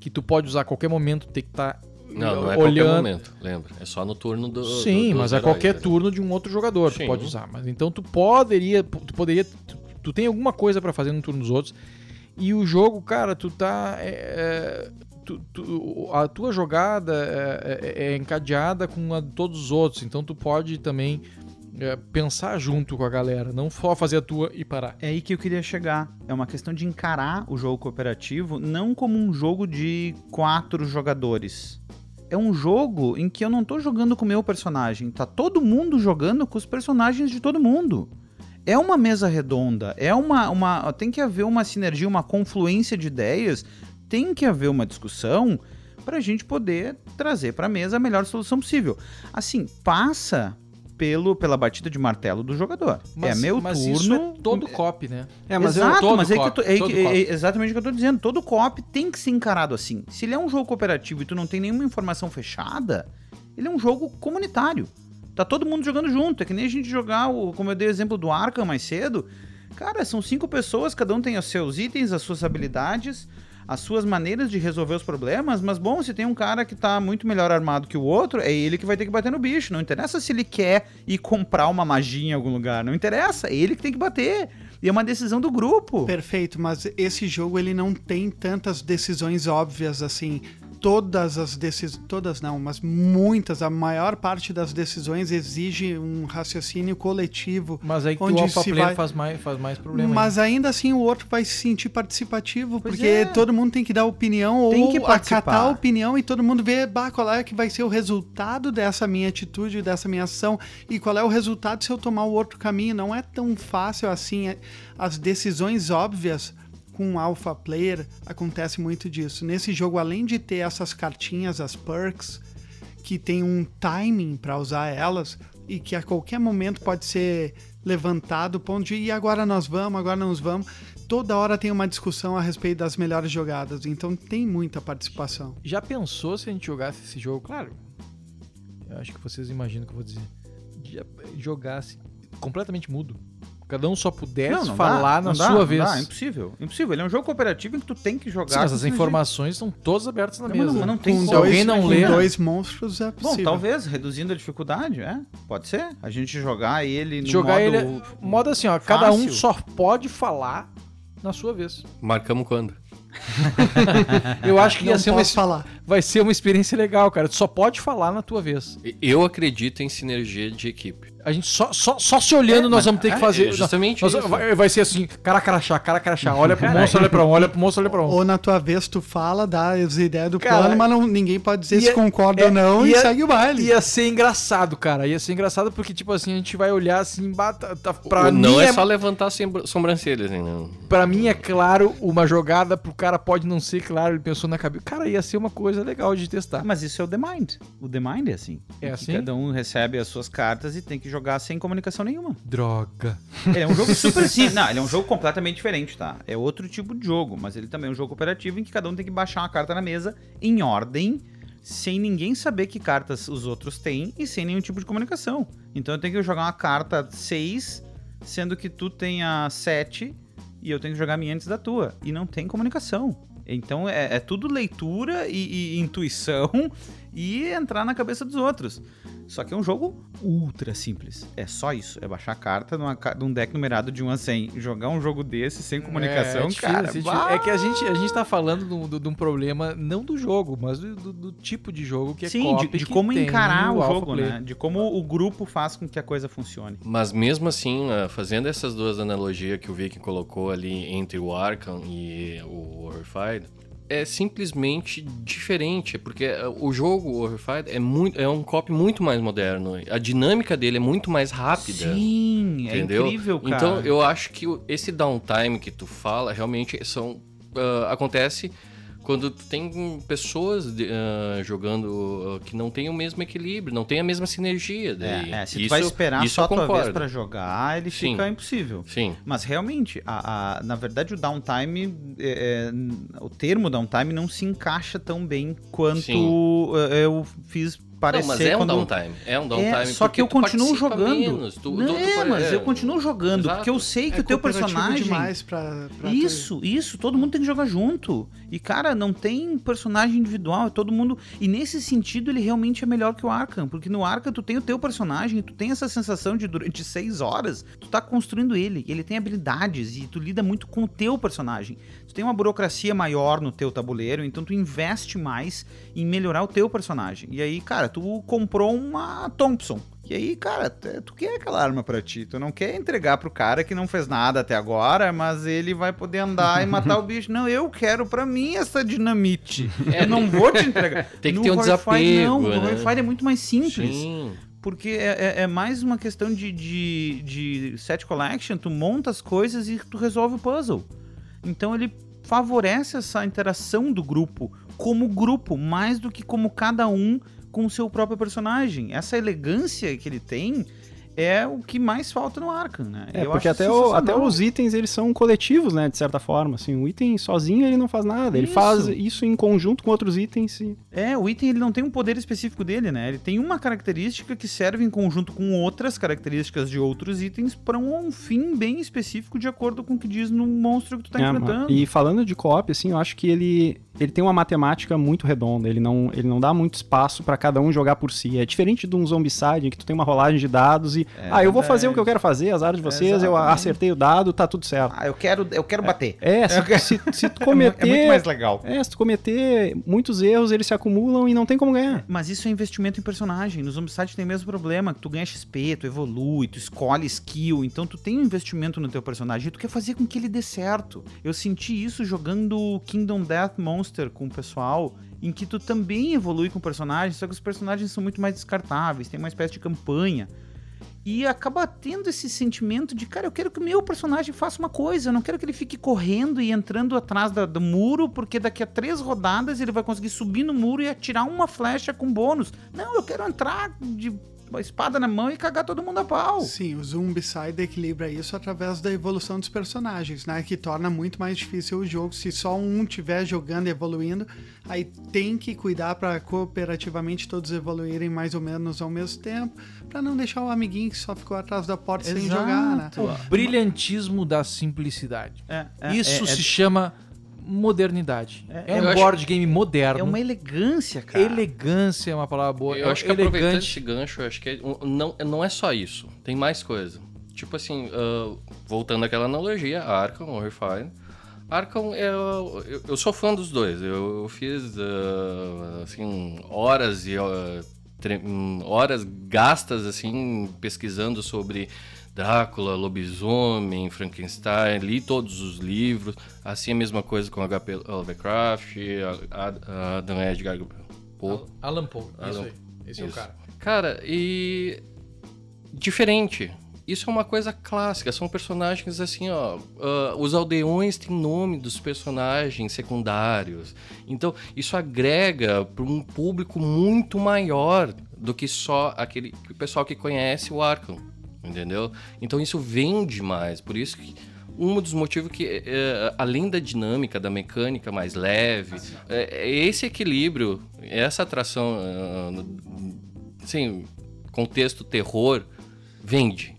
S4: que tu pode usar a qualquer momento, tem que estar
S5: Não, não é
S4: olhando...
S5: qualquer momento, lembra? É só no turno do.
S4: Sim,
S5: do- dos
S4: mas a
S5: heróis,
S4: qualquer
S5: né?
S4: turno de um outro jogador tu
S5: Sim.
S4: pode usar. Mas então tu poderia, tu poderia, tu, tu tem alguma coisa pra fazer no turno dos outros. E o jogo, cara, tu tá, é, é, tu- tu- a tua jogada é, é- é encadeada com a de todos os outros. Então tu pode também é, pensar junto com a galera, não só fazer a tua e parar.
S2: É aí que eu queria chegar. É uma questão de encarar o jogo cooperativo não como um jogo de quatro jogadores. É um jogo em que eu não tô jogando com o meu personagem, tá todo mundo jogando com os personagens de todo mundo. É uma mesa redonda, é uma, uma tem que haver uma sinergia, uma confluência de ideias, tem que haver uma discussão para a gente poder trazer para a mesa a melhor solução possível. Assim, passa pelo pela batida de martelo do jogador. é meu
S4: mas
S2: turno.
S4: isso é todo cop, né?
S6: É, mas
S2: Exato, mas é, que
S4: co-
S2: eu tô- é é
S4: co-op.
S2: exatamente o que eu tô dizendo. Todo co-op tem que ser encarado assim. Se ele é um jogo cooperativo e tu não tem nenhuma informação fechada, ele é um jogo comunitário. Tá todo mundo jogando junto. É que nem a gente jogar, o, como eu dei o exemplo do Arkham mais cedo. Cara, são cinco pessoas, cada um tem os seus itens, as suas habilidades, as suas maneiras de resolver os problemas, mas bom, se tem um cara que tá muito melhor armado que o outro, é ele que vai ter que bater no bicho. Não interessa se ele quer ir comprar uma magia em algum lugar, não interessa, é ele que tem que bater. E é uma decisão do grupo.
S3: Perfeito, mas esse jogo ele não tem tantas decisões óbvias assim. Todas as decisões, todas não, mas muitas, a maior parte das decisões exige um raciocínio coletivo.
S4: Mas aí que
S3: Onde
S4: o alpha
S3: se
S4: player
S3: vai-
S4: faz mais, faz mais problema.
S3: Mas ainda assim o outro vai se sentir participativo,
S2: Pois
S3: porque
S2: é.
S3: todo mundo tem que dar opinião
S2: Tem
S3: ou
S2: que participar.
S3: acatar a opinião e todo mundo vê bah, qual é que vai ser o resultado dessa minha atitude, dessa minha ação e qual é o resultado se eu tomar o outro caminho. Não é tão fácil assim. é- As decisões óbvias com o Alpha Player acontece muito disso. Nesse jogo, além de ter essas cartinhas, as perks, que tem um timing para usar elas e que a qualquer momento pode ser levantado o ponto de e agora nós vamos, agora nós vamos. Toda hora tem uma discussão a respeito das melhores jogadas, então tem muita participação.
S4: Já pensou se a gente jogasse esse jogo? Claro, eu acho que vocês imaginam o que eu vou dizer. Já jogasse completamente mudo. Cada um só pudesse falar
S2: dá,
S4: na
S2: não dá,
S4: sua
S2: não
S4: vez.
S2: dá, é impossível, impossível. Ele é um jogo cooperativo em que tu tem que jogar.
S4: Sim, mas as informações estão todas abertas na
S2: Não,
S4: mesa.
S2: mas não tem
S3: com.
S4: Se alguém não lê-
S3: dois monstros é
S2: Bom,
S3: possível.
S2: talvez, reduzindo a dificuldade, é. Pode ser. A gente jogar ele no
S4: Jogar
S2: modo...
S4: ele. Modo assim, ó, cada um
S2: fácil.
S4: só pode falar na sua vez.
S5: Marcamos quando?
S4: Eu acho que
S3: não
S4: ia ser uma,
S3: falar.
S4: vai ser uma experiência legal, cara. Tu só pode falar na tua vez.
S5: Eu acredito em sinergia de equipe.
S4: A gente só, só, só se olhando nós vamos ter que fazer.
S5: é justamente
S4: nós-
S5: isso.
S4: Vai, vai ser assim, cara crachá, cara crachá. Olha pro monstro, olha pra um, olha pro monstro, olha pra um.
S3: Ou na tua vez tu fala, dá as ideias do
S4: Cara,
S3: plano, mas não- ninguém pode dizer se
S4: ia-
S3: concorda
S4: é,
S3: ou não e
S4: ia-
S3: segue o baile.
S4: Ia ser engraçado, cara. Ia ser engraçado porque, tipo assim, a gente vai olhar assim, bata, tá, pra,
S5: Ou
S4: mim
S5: não é,
S4: é,
S5: só levantar sobrancelhas, hein, não.
S4: pra mim é claro, uma jogada pro cara pode não ser claro, ele pensou na cabeça. Cara, ia ser uma coisa legal de testar.
S2: Mas isso é o The Mind. O The Mind é assim.
S4: É assim?
S2: Cada um recebe as suas cartas e tem que jogar sem comunicação nenhuma.
S4: Droga.
S2: Ele é um jogo super simples. Não, ele é um jogo completamente diferente, tá? É outro tipo de jogo, mas ele também é um jogo cooperativo em que cada um tem que baixar uma carta na mesa em ordem, sem ninguém saber que cartas os outros têm e sem nenhum tipo de comunicação. Então eu tenho que jogar uma carta 6, sendo que tu tem a 7 e eu tenho que jogar a minha antes da tua. E não tem comunicação. Então é, é tudo leitura e, e intuição e entrar na cabeça dos outros. Só que é um jogo ultra simples. É só isso. É baixar a carta numa, num deck numerado de 1 a 100. Jogar um jogo desse sem comunicação,
S4: é, difícil,
S2: cara.
S4: é! É que a gente, a gente tá falando do- do- de um problema, não do jogo, mas do, do- do tipo de jogo que é
S2: Sim, de, de
S4: que
S2: como
S4: tem
S2: encarar o jogo,
S4: Play.
S2: né? De como o grupo faz com que a coisa funcione.
S5: Mas mesmo assim, ah, fazendo essas duas analogias que o Vicky colocou ali entre o Arkham e o Horrified, é simplesmente diferente, porque ah, o jogo Horrified é muito é um copy muito mais moderno, a dinâmica dele é muito mais rápida.
S2: Sim, é
S5: Entendeu?
S2: incrível, cara.
S5: Então eu acho que esse downtime que tu fala realmente são ah, acontece quando tu tem pessoas de- ah, jogando ah, que não tem o mesmo equilíbrio, não tem a mesma sinergia. Daí.
S2: É, é, se tu
S5: Isso-
S2: vai esperar só a tua vez pra jogar, ele
S5: Sim.
S2: fica impossível.
S5: Sim.
S2: Mas realmente, a, a- na verdade, o downtime, é, é, o termo downtime não se encaixa tão bem quanto
S5: Sim.
S2: é, eu fiz parecer
S5: não, mas é um
S2: quando...
S5: downtime. É um downtime.
S2: É, só que eu
S5: tu
S2: continuo jogando.
S5: menos, tu-
S2: Não,
S5: tu- tu
S2: é, mas
S5: é,
S2: eu continuo jogando,
S5: exato.
S2: porque eu sei que
S3: é
S2: o teu personagem...
S3: demais pra, pra tu-
S2: Isso, isso, todo mundo tem que jogar junto. E, cara, não tem personagem individual, é todo mundo. E nesse sentido, ele realmente é melhor que o Arkham. Porque no Arkham, tu tem o teu personagem, tu tem essa sensação de durante seis horas, tu tá construindo ele. Ele tem habilidades e tu lida muito com o teu personagem. Tu tem uma burocracia maior no teu tabuleiro, então tu investe mais em melhorar o teu personagem. E aí, cara, tu comprou uma Thompson. E aí, cara, tu quer aquela arma pra ti. Tu não quer entregar pro cara que não fez nada até agora, mas ele vai poder andar e matar o bicho. Não, eu quero pra mim essa dinamite. eu não vou te entregar.
S5: Tem que
S2: No
S5: ter um desapego,
S2: Não,
S5: né?
S2: o Horrified é muito mais simples.
S5: Sim.
S2: Porque é, é- é mais uma questão de, de, de set collection, tu monta as coisas e tu resolve o puzzle. Então ele favorece essa interação do grupo como grupo, mais do que como cada um com o seu próprio personagem. Essa elegância que ele tem é o que mais falta no Arkham, né?
S6: É,
S2: Eu
S6: porque até, o- até os itens, eles são coletivos, né, de certa forma, assim, o item sozinho ele não faz nada, ele
S2: Isso.
S6: faz isso em conjunto com outros itens e...
S2: É, o item ele não tem um poder específico dele, né? Ele tem uma característica que serve em conjunto com outras características de outros itens para um fim bem específico de acordo com o que diz no monstro que tu tá
S6: É,
S2: enfrentando.
S6: E falando de co-op, assim, eu acho que ele, ele tem uma matemática muito redonda. Ele não, ele não dá muito espaço pra cada um jogar por si. É diferente de um zombicide em que tu tem uma rolagem de dados e.
S2: É
S6: ah, eu vou fazer o que eu quero fazer, azar de vocês, eu
S2: Exatamente.
S6: acertei o dado, tá tudo certo.
S2: Ah, eu quero, eu quero bater.
S6: É, se,
S2: Eu quero-
S6: se, se tu
S2: É
S6: cometer.
S2: É muito mais legal.
S6: É, se tu cometer muitos erros, eles se acumulam e não tem como ganhar.
S2: Mas isso é investimento em personagem. No Zombicide tem o mesmo problema. que Tu ganha XP, tu evolui, tu escolhe skill. Então tu tem um investimento no teu personagem e tu quer fazer com que ele dê certo. Eu senti isso jogando Kingdom Death Monster com o pessoal, em que tu também evolui com o personagem, só que os personagens são muito mais descartáveis, tem uma espécie de campanha. E acaba tendo esse sentimento de, cara, eu quero que o meu personagem faça uma coisa, eu não quero que ele fique correndo e entrando atrás do muro, porque daqui a três rodadas ele vai conseguir subir no muro e atirar uma flecha com bônus. Não, eu quero entrar de espada na mão e cagar todo mundo a pau.
S3: Sim, o Zombicide equilibra isso através da evolução dos personagens, né? Que torna muito mais difícil o jogo. Se só um estiver jogando e evoluindo, aí tem que cuidar para cooperativamente todos evoluírem mais ou menos ao mesmo tempo, para não deixar o amiguinho que só ficou atrás da porta sem
S2: Exato.
S3: jogar, né?
S4: O brilhantismo da simplicidade.
S2: É, é,
S4: Isso
S2: é,
S4: se chama modernidade.
S2: É-
S4: É,
S2: eu
S4: um
S5: acho-
S4: board game moderno.
S2: é uma elegância, cara.
S4: Elegância é uma palavra boa.
S5: Eu
S4: é
S5: acho que aproveitando
S4: elegante.
S5: esse gancho, eu acho que é não, não é só isso. Tem mais coisa. Tipo assim, ah, voltando àquela analogia, Arkham, Horrified. Arkham, é, eu, eu sou fã dos dois. Eu, eu fiz, ah, assim, horas e tre- hum, horas gastas assim pesquisando sobre Drácula, lobisomem, Frankenstein, li todos os livros. Assim a mesma coisa com H.P. Lovecraft, Adam Edgar Poe.
S4: Alan Poe, isso
S5: Alan-
S4: aí. Esse é o
S5: isso.
S4: cara.
S5: Cara, e. Diferente. Isso é uma coisa clássica. São personagens assim, ó. ah, os aldeões têm nome dos personagens secundários. Então, isso agrega para um público muito maior do que só aquele o pessoal que conhece o Arkham. Entendeu? Então, isso vende mais. Por isso que. Um dos motivos que, eh, além da dinâmica, da mecânica mais leve, é, é esse equilíbrio, essa atração, ah, no- assim, contexto terror, vende.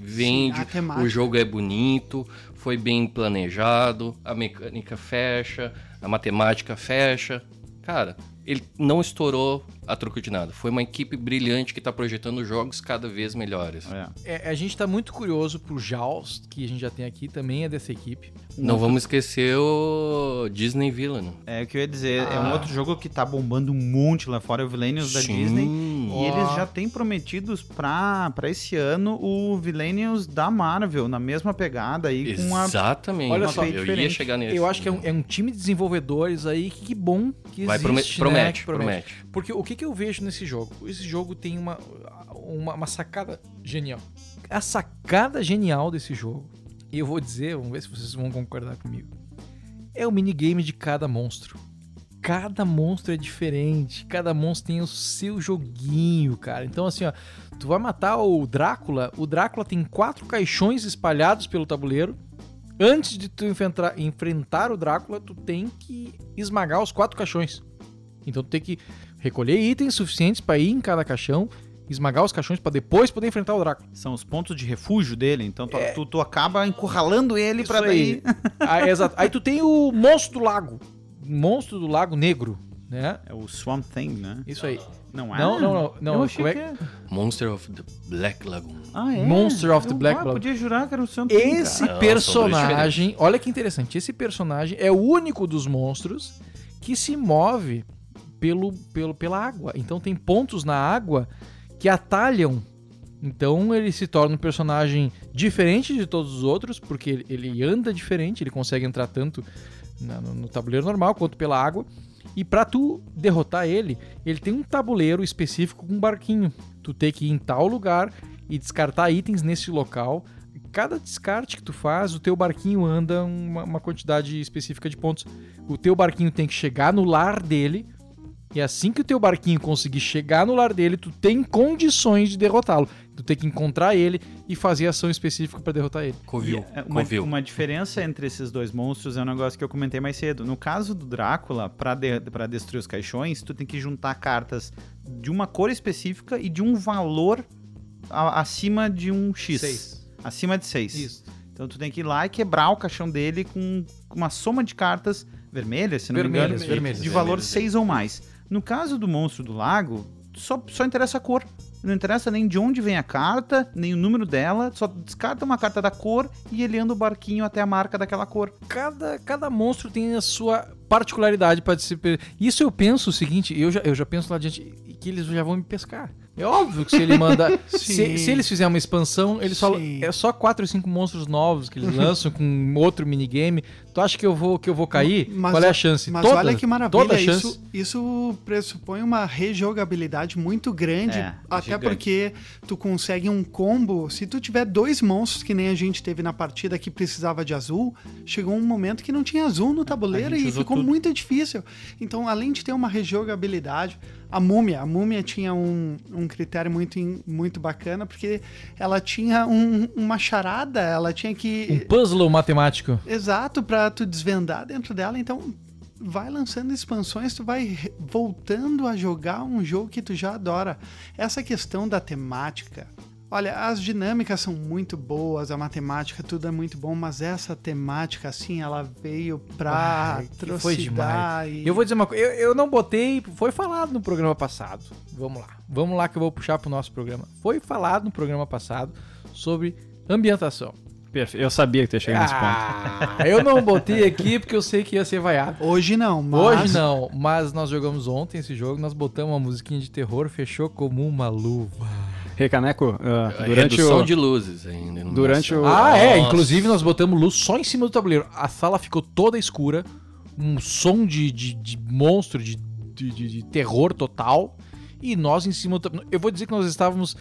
S5: Vende,
S3: temática.
S5: o jogo é bonito, foi bem planejado, a mecânica fecha, a matemática fecha. Cara, ele não estourou a troco de nada. Foi uma equipe brilhante que tá projetando jogos cada vez melhores.
S2: É.
S4: É, a gente tá muito curioso pro Jaws, que a gente já tem aqui, também é dessa equipe.
S5: Não vamos esquecer o Disney Villain.
S2: É o que eu ia dizer, é
S3: Ah.
S2: um outro jogo que tá bombando um monte lá fora, é o Villainius da. Disney. E
S4: Ó.
S2: eles já têm prometidos pra, pra esse ano o Villainius da Marvel, na mesma pegada aí, com uma
S5: Exatamente.
S4: Olha só,
S5: eu ia
S2: diferente.
S5: chegar nesse.
S4: Eu acho que é um, é um time de desenvolvedores aí que, que bom que
S5: Vai,
S4: existe,
S5: prome-
S4: né?
S5: promete,
S4: Que
S5: promete.
S4: Porque o que, que eu vejo nesse jogo? Esse jogo tem uma, uma, uma sacada genial. A sacada genial desse jogo, e eu vou dizer, vamos ver se vocês vão concordar comigo, é o minigame de cada monstro. Cada monstro é diferente, cada monstro tem o seu joguinho, cara. Então, assim, ó, tu vai matar o Drácula, o Drácula tem quatro caixões espalhados pelo tabuleiro. Antes de tu enfrentar, enfrentar o Drácula, tu tem que esmagar os quatro caixões. Então tu tem que recolher itens suficientes pra ir em cada caixão, esmagar os caixões pra depois poder enfrentar o Drácula.
S2: São os pontos de refúgio dele, então tu, tu, tu acaba encurralando ele pra
S4: Isso
S2: daí.
S4: aí. Ah, exato. Aí tu tem o monstro do lago. Monstro do lago negro, né?
S2: É o Swamp Thing, né?
S4: Isso aí.
S2: Não é?
S4: Não, não, não. não
S2: Eu achei
S4: como é-
S2: que é.
S5: Monster of the Black Lagoon.
S2: Ah, é?
S4: Monster of the
S2: Eu-
S4: Black
S2: ah,
S4: Lagoon.
S2: podia jurar que era o Swamp Thing,
S4: Esse
S2: cara.
S4: Personagem, olha que interessante, esse personagem é o único dos monstros que se move pelo, pelo, pela água. Então tem pontos na água que atalham. Então ele se torna um personagem diferente de todos os outros, porque ele, anda diferente, ele consegue entrar tanto na- no, no tabuleiro normal quanto pela água. E pra tu derrotar ele, ele tem um tabuleiro específico com um barquinho. Tu tem que ir em tal lugar e descartar itens nesse local. Cada descarte que tu faz, o teu barquinho anda uma, uma quantidade específica de pontos. O teu barquinho tem que chegar no lar dele. E assim que o teu barquinho conseguir chegar no lar dele, tu tem condições de derrotá-lo. Tu tem que encontrar ele e fazer ação específica pra derrotar ele.
S5: Covil.
S2: É, Uma,
S5: Covil.
S2: uma diferença entre esses dois monstros é um negócio que eu comentei mais cedo. No caso do Drácula, pra, de, pra destruir os caixões, tu tem que juntar cartas de uma cor específica e de um valor a- acima de um X.
S4: Seis.
S2: Acima de 6.
S4: Isso.
S2: Então tu tem que ir lá e quebrar o caixão dele com com uma soma de cartas vermelhas, se não
S4: Vermelhas,
S2: me engano,
S4: vermelhas.
S2: de valor
S5: Vermelhas,
S2: 6 ou mais. No caso do monstro do lago, só, só interessa a cor. Não interessa nem de onde vem a carta, nem o número dela, só descarta uma carta da cor e ele anda o barquinho até a marca daquela cor.
S4: Cada, cada monstro tem a sua particularidade para se. Isso eu penso o seguinte, eu já, eu já penso lá adiante que eles já vão me pescar. É óbvio que se ele manda. se, se eles fizerem uma expansão, eles só. É só 4 ou 5 monstros novos que eles lançam com outro minigame. Tu acha que eu vou, que eu vou cair?
S3: Mas
S4: Qual é
S3: a-
S4: chance?
S3: Mas
S4: Toda-
S3: olha que
S4: toda
S3: maravilha,
S4: a chance.
S3: isso, isso pressupõe uma rejogabilidade muito grande,
S2: É,
S3: até
S2: gigante.
S3: porque tu consegue um combo, se tu tiver dois monstros que nem a gente teve na partida que precisava de azul, chegou um momento que não tinha azul no tabuleiro e ficou
S2: tudo.
S3: muito difícil. Então, além de ter uma rejogabilidade, a múmia, a múmia tinha um, um critério muito, muito bacana, porque ela tinha um- uma charada, ela tinha que...
S4: Um puzzle matemático.
S3: Exato, pra tu desvendar dentro dela. Então, vai lançando expansões, tu vai voltando a jogar um jogo que tu já adora. Essa questão da temática. Olha, as dinâmicas são muito boas, a matemática, tudo é muito bom, mas essa temática, assim, ela veio pra
S4: Ai, foi
S3: atrocidar e...
S4: Eu vou dizer uma coisa, eu, eu não botei, foi falado no programa passado. Vamos lá, vamos lá que eu vou puxar pro nosso programa. Foi falado no programa passado sobre ambientação.
S6: Perfeito. Eu sabia que tu ia chegar nesse ponto.
S4: Ah, eu não botei aqui porque eu sei que ia ser vaiado.
S3: Hoje não, mas...
S4: Hoje não, mas nós jogamos ontem esse jogo, nós botamos uma musiquinha de terror, fechou como uma luva.
S6: Recaneco, ah,
S5: A
S6: durante
S5: redução
S6: o...
S5: de luzes ainda. iluminação.
S6: Durante o-
S4: Ah, é,
S5: Nossa.
S4: inclusive nós botamos luz só em cima do tabuleiro. A sala ficou toda escura, um som de, de, de monstro, de, de, de- de terror total. E nós em cima do tabuleiro. Eu vou dizer que nós estávamos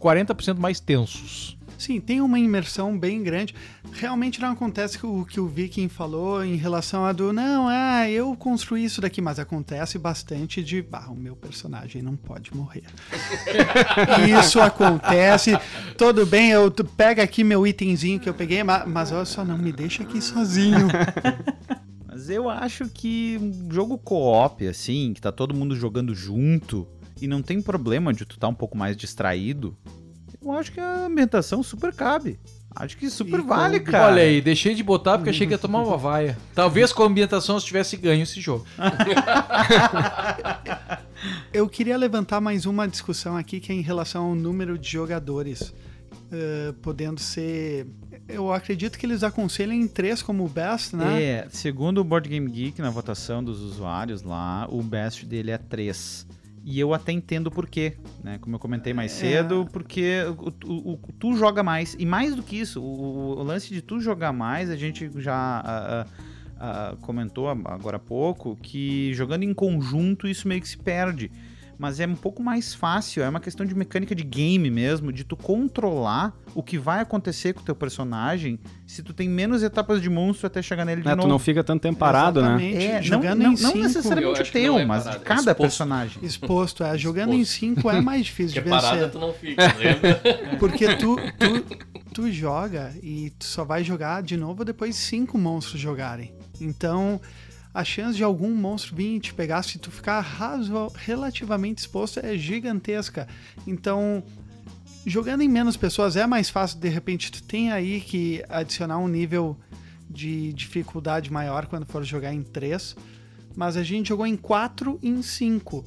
S4: 40% mais tensos.
S3: Sim, tem uma imersão bem grande. Realmente não acontece o que o Viking falou em relação a do não, ah, eu construí isso daqui, mas acontece bastante de, ah, o meu personagem não pode morrer. isso acontece. Tudo bem, eu pega aqui meu itemzinho que eu peguei, mas, mas olha só, não me deixa aqui sozinho.
S2: Mas eu acho que um jogo co-op, assim, que tá todo mundo jogando junto e não tem problema de tu tá um pouco mais distraído, eu acho que a ambientação super cabe. Acho que super
S3: E
S2: vale,
S3: com-
S2: cara.
S4: Olha aí, deixei de botar porque achei que ia tomar uma vaia. Talvez com a ambientação eu tivesse ganho esse jogo.
S3: Eu queria levantar mais uma discussão aqui que é em relação ao número de jogadores. eh, podendo ser. Eu acredito que eles aconselham em três como o best, né?
S2: É, segundo o Board Game Geek, na votação dos usuários lá, o best dele é 3. E eu até entendo por quê, né? Como eu comentei mais
S3: É.
S2: cedo, porque o, o- o- tu joga mais. E mais do que isso, o, lance de tu jogar mais, a gente já ah, ah, ah, comentou agora há pouco, que jogando em conjunto isso meio que se perde. Mas é um pouco mais fácil, é uma questão de mecânica de game mesmo, de tu controlar o que vai acontecer com o teu personagem se tu tem menos etapas de monstro até chegar nele de
S6: Né, tu
S2: novo.
S6: não fica tanto tempo parado, né?
S3: Exatamente.
S2: É, não,
S3: jogando
S2: não,
S3: em
S2: não
S3: cinco,
S5: Eu
S2: necessariamente o teu,
S5: não é
S2: mas de
S5: é
S2: cada
S5: exposto.
S2: personagem.
S3: exposto. É, jogando em
S5: Exposto.
S3: 5 é mais difícil
S5: Porque
S3: de vencer.
S5: parada tu não fica, lembra?
S3: Porque tu, tu, tu joga e tu só vai jogar de novo depois de cinco monstros jogarem. Então, a chance de algum monstro vir e te pegar se tu ficar razo- relativamente exposto é gigantesca. Então, jogando em menos pessoas é mais fácil, de repente tu tem aí que adicionar um nível de dificuldade maior quando for jogar em três. Mas a gente jogou em quatro e em cinco.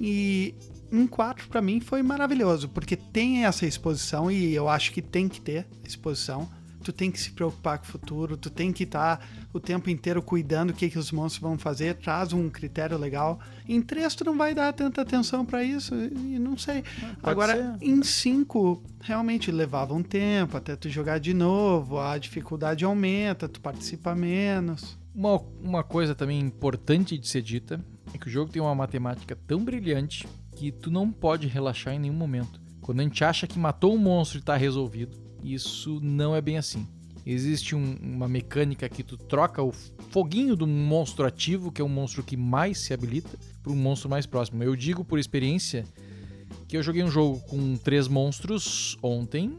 S3: E em 4 para mim foi maravilhoso, porque tem essa exposição e eu acho que tem que ter exposição. Tu tem que se preocupar com o futuro, tu tem que estar o tempo inteiro cuidando o que, que os monstros vão fazer, traz um critério legal. Em 3 tu não vai dar tanta atenção para isso, e não sei. Agora, em 5, realmente levava um tempo até tu jogar de novo, a dificuldade aumenta, tu participa menos.
S4: Uma, uma coisa também importante de ser dita é que o jogo tem uma matemática tão brilhante que tu não pode relaxar em nenhum momento. Quando a gente acha que matou um monstro e tá resolvido, isso não é bem assim. Existe um- uma mecânica que tu troca o foguinho do monstro ativo, que é um monstro que mais se habilita, para um monstro mais próximo. Eu digo por experiência que eu joguei um jogo com três monstros ontem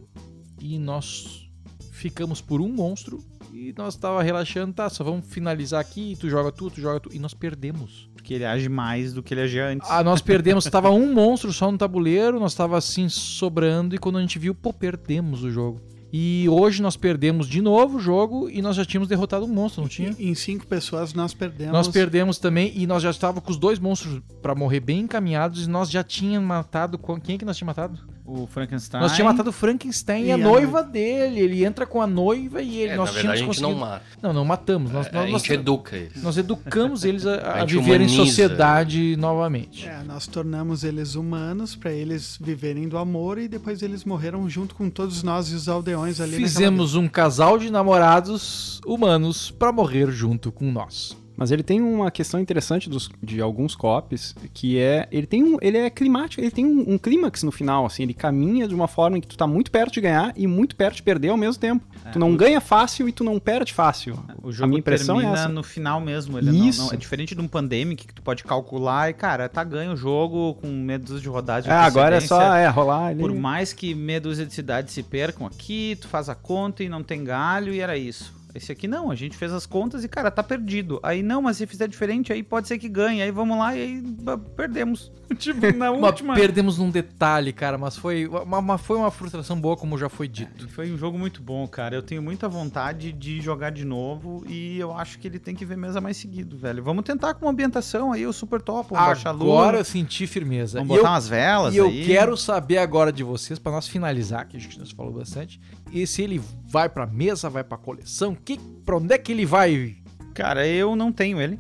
S4: e nós ficamos por um monstro e nós tava relaxando, tá, só vamos finalizar aqui, tu joga tu, tu joga tu, e nós perdemos.
S2: Porque ele age mais do que ele agia antes.
S4: Ah, nós perdemos, tava um monstro só no tabuleiro, nós tava assim sobrando e quando a gente viu, pô, perdemos o jogo. E hoje nós perdemos de novo o jogo e nós já tínhamos derrotado um monstro, não tinha?
S3: Em 5 pessoas nós perdemos.
S4: Nós perdemos também e nós já estávamos com os dois monstros pra morrer bem encaminhados e nós já tínhamos matado. Quem é que nós tínhamos matado?
S2: O Frankenstein.
S4: Nós tínhamos matado o Frankenstein e,
S3: E
S4: a
S3: a
S4: noiva dele. Ele entra com a noiva e ele,
S5: É,
S4: nós
S5: na verdade, a
S4: tínhamos
S5: gente não
S4: conseguido.
S5: mata.
S4: Não, não matamos. Nós,
S5: a
S4: nós, nós,
S5: gente educa eles.
S4: nós educamos eles a, a
S5: A gente
S4: viver em sociedade novamente.
S3: É, nós tornamos eles humanos pra eles viverem do amor e depois eles morreram junto com todos nós e os aldeões ali.
S4: Fizemos um casal de namorados humanos pra morrer junto com nós.
S6: Mas ele tem uma questão interessante dos, de alguns copies, que é. Ele tem um. Ele é climático, ele tem um, um clímax no final, assim, ele caminha de uma forma em que tu tá muito perto de ganhar e muito perto de perder ao mesmo tempo. tu não ganha fácil e tu não perde fácil.
S2: O
S6: a
S2: jogo
S6: minha impressão é
S2: termina
S6: essa.
S2: no final mesmo. Ele não-
S6: Isso.
S2: Não, é diferente de um Pandemic que tu pode calcular e, cara, tá ganho o jogo com meia dúzia de rodadas de
S6: É, agora é só é, rolar ali.
S2: Por mais que meia dúzia de cidades se percam aqui, tu faz a conta e não tem galho e era isso. Esse aqui não, a gente fez as contas e, cara, tá perdido. Aí não, mas se fizer diferente, aí pode ser que ganhe. Aí vamos lá e aí perdemos. tipo, na última.
S4: perdemos num detalhe, cara, mas foi uma, uma- foi uma frustração boa, como já foi dito.
S2: Foi um jogo muito bom, cara. Eu tenho muita vontade de jogar de novo e eu acho que ele tem que ver mesa mais seguido, velho. Vamos tentar com uma ambientação aí, o super top, vamos.
S4: Agora eu senti firmeza.
S2: Vamos
S4: E
S2: botar
S4: eu,
S2: umas velas
S4: e eu
S2: aí.
S4: quero saber agora de vocês, pra nós finalizar, que a gente nos falou bastante, e se ele vai pra mesa, vai pra coleção, que, pra onde é que ele vai?
S2: Cara, eu não tenho ele,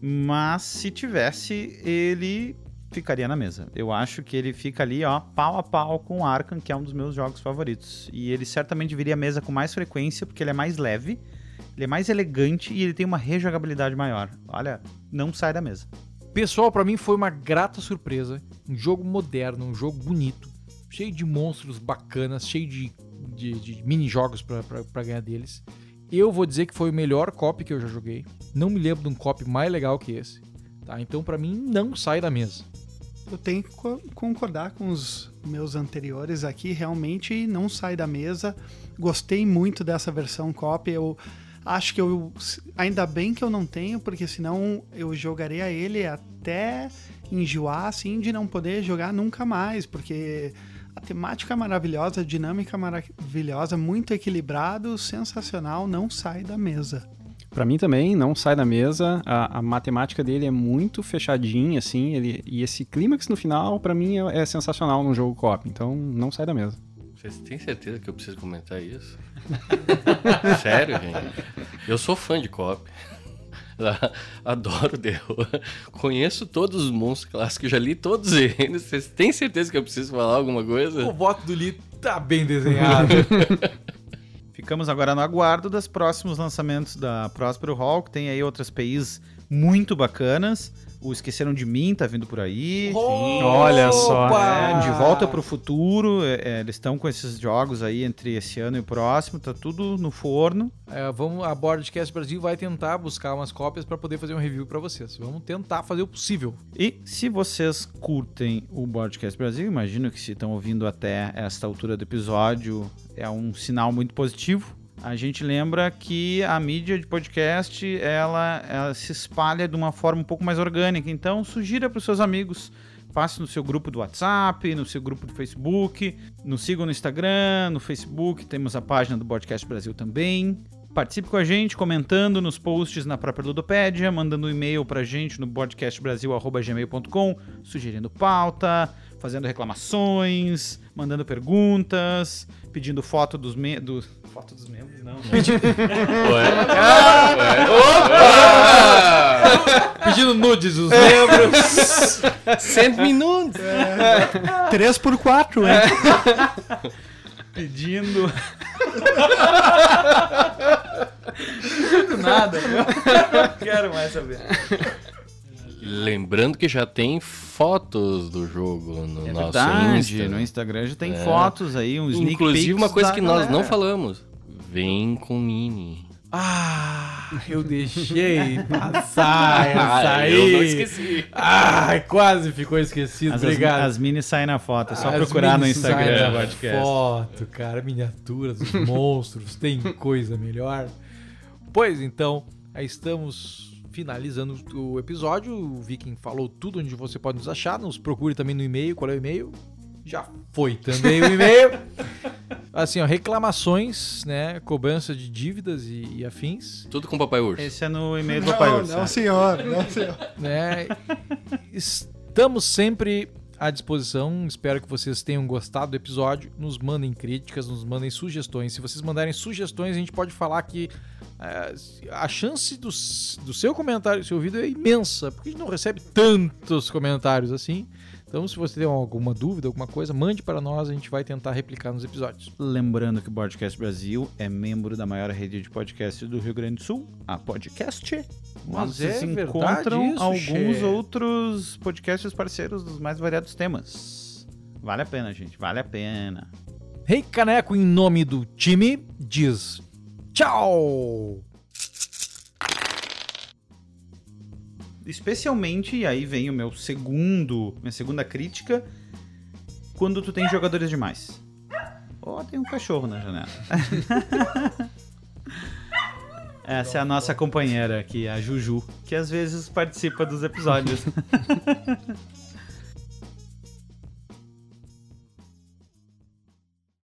S2: mas se tivesse, ele ficaria na mesa. Eu acho que ele fica ali, ó, pau a pau com o Arkham, que é um dos meus jogos favoritos. E ele certamente viria à mesa com mais frequência, porque ele é mais leve, ele é mais elegante e ele tem uma rejogabilidade maior. Olha, não sai da mesa.
S4: Pessoal, pra mim foi uma grata surpresa. Um jogo moderno, um jogo bonito, cheio de monstros bacanas, cheio de, de, de mini-jogos pra, pra, pra ganhar deles. Eu vou dizer que foi o melhor copy que eu já joguei. Não me lembro de um copy mais legal que esse. Tá? Então, pra mim, não sai da mesa.
S3: Eu tenho que co- concordar com os meus anteriores aqui, realmente não sai da mesa. Gostei muito dessa versão copy. Eu acho que eu. Ainda bem que eu não tenho, porque senão eu jogaria ele até enjoar, assim, de não poder jogar nunca mais, porque a temática maravilhosa, a dinâmica maravilhosa, muito equilibrado, sensacional, não sai da mesa.
S6: Pra mim também, não sai da mesa. A, a matemática dele é muito fechadinha, assim. Ele, e esse clímax no final, pra mim, é, é sensacional num jogo co-op. Então, não sai da mesa.
S5: Vocês têm certeza que eu preciso comentar isso? Sério, gente? Eu sou fã de cop. Adoro terror. Conheço todos os monstros clássicos, já li todos eles. Vocês têm certeza que eu preciso falar alguma
S4: O
S5: coisa?
S4: voto do Lee tá bem desenhado.
S2: Ficamos agora no aguardo dos próximos lançamentos da Prospero Hall, que tem aí outras PIs muito bacanas. O Esqueceram de Mim tá vindo por aí.
S6: Olha só.
S2: É, de volta pro futuro, é, é, eles estão com esses jogos aí entre esse ano e o próximo, tá tudo no forno.
S4: É, vamos, a Boardcast Brasil vai tentar buscar umas cópias pra poder fazer um review pra vocês. Vamos tentar fazer o possível.
S2: E se vocês curtem o Broadcast Brasil, imagino que se estão ouvindo até esta altura do episódio, é um sinal muito positivo. A gente lembra que a mídia de podcast ela, ela se espalha de uma forma um pouco mais orgânica. Então, sugira para os seus amigos. Passe no seu grupo do WhatsApp, no seu grupo do Facebook, nos sigam no Instagram, no Facebook, temos a página do Podcast Brasil também. Participe com a gente comentando nos posts na própria Ludopédia, mandando um e-mail pra gente no podcastbrasil.gmail.com, sugerindo pauta, fazendo reclamações, mandando perguntas, pedindo foto dos me do... Foto dos membros? Não.
S5: Ué?
S4: Pedindo nudes os membros.
S5: 100 minutos!
S3: 3 por 4 hein?
S2: pedindo...
S4: Nada.
S2: Quero mais saber.
S5: Lembrando que já tem fotos do jogo no
S2: É
S5: nosso
S2: verdade,
S5: Insta.
S2: no Instagram já tem
S5: É.
S2: fotos aí, uns sneak
S5: Inclusive,
S2: peeks
S5: uma coisa
S2: da
S5: que nós não
S2: galera.
S5: falamos. Vem com Mini.
S4: Ah, eu deixei passar essa aí.
S5: eu não esqueci.
S4: Ai, quase ficou esquecido.
S2: As,
S4: Obrigado.
S2: as, as minis saem na foto, é só
S4: As
S2: procurar no Instagram
S4: na
S2: podcast.
S4: Foto, cara, miniaturas dos monstros, tem coisa melhor. Pois então, aí estamos finalizando o episódio. O Viking falou tudo onde você pode nos achar. Nos procure também no e-mail. Qual é o e-mail? Já foi também o e-mail. Assim, ó, reclamações, né? Cobrança de dívidas e, e afins.
S5: Tudo com Papai Urso.
S2: Esse é no e-mail do Papai
S3: Não,
S2: Urso.
S3: não,
S2: né?
S3: senhor, não, senhor.
S4: né? Estamos sempre à disposição. Espero que vocês tenham gostado do episódio. Nos mandem críticas, nos mandem sugestões. Se vocês mandarem sugestões, a gente pode falar que eh, a chance do, do seu comentário ser ouvido é imensa, porque a gente não recebe tantos comentários assim. Então, se você tem alguma dúvida, alguma coisa, mande para nós, a gente vai tentar replicar nos episódios.
S2: Lembrando que o Podcast Brasil é membro da maior rede de podcasts do Rio Grande do Sul, a Podcast.
S4: Mas é
S2: encontram
S4: isso,
S2: alguns
S4: che.
S2: outros podcasts parceiros dos mais variados temas. Vale a pena, gente, vale a pena.
S4: Rei Caneco, em nome do time, diz tchau!
S2: Especialmente, e aí vem o meu segundo, minha segunda crítica, quando tu tem jogadores demais. Ó, tem um cachorro na janela. Essa é a nossa companheira aqui, a Juju, que às vezes participa dos episódios.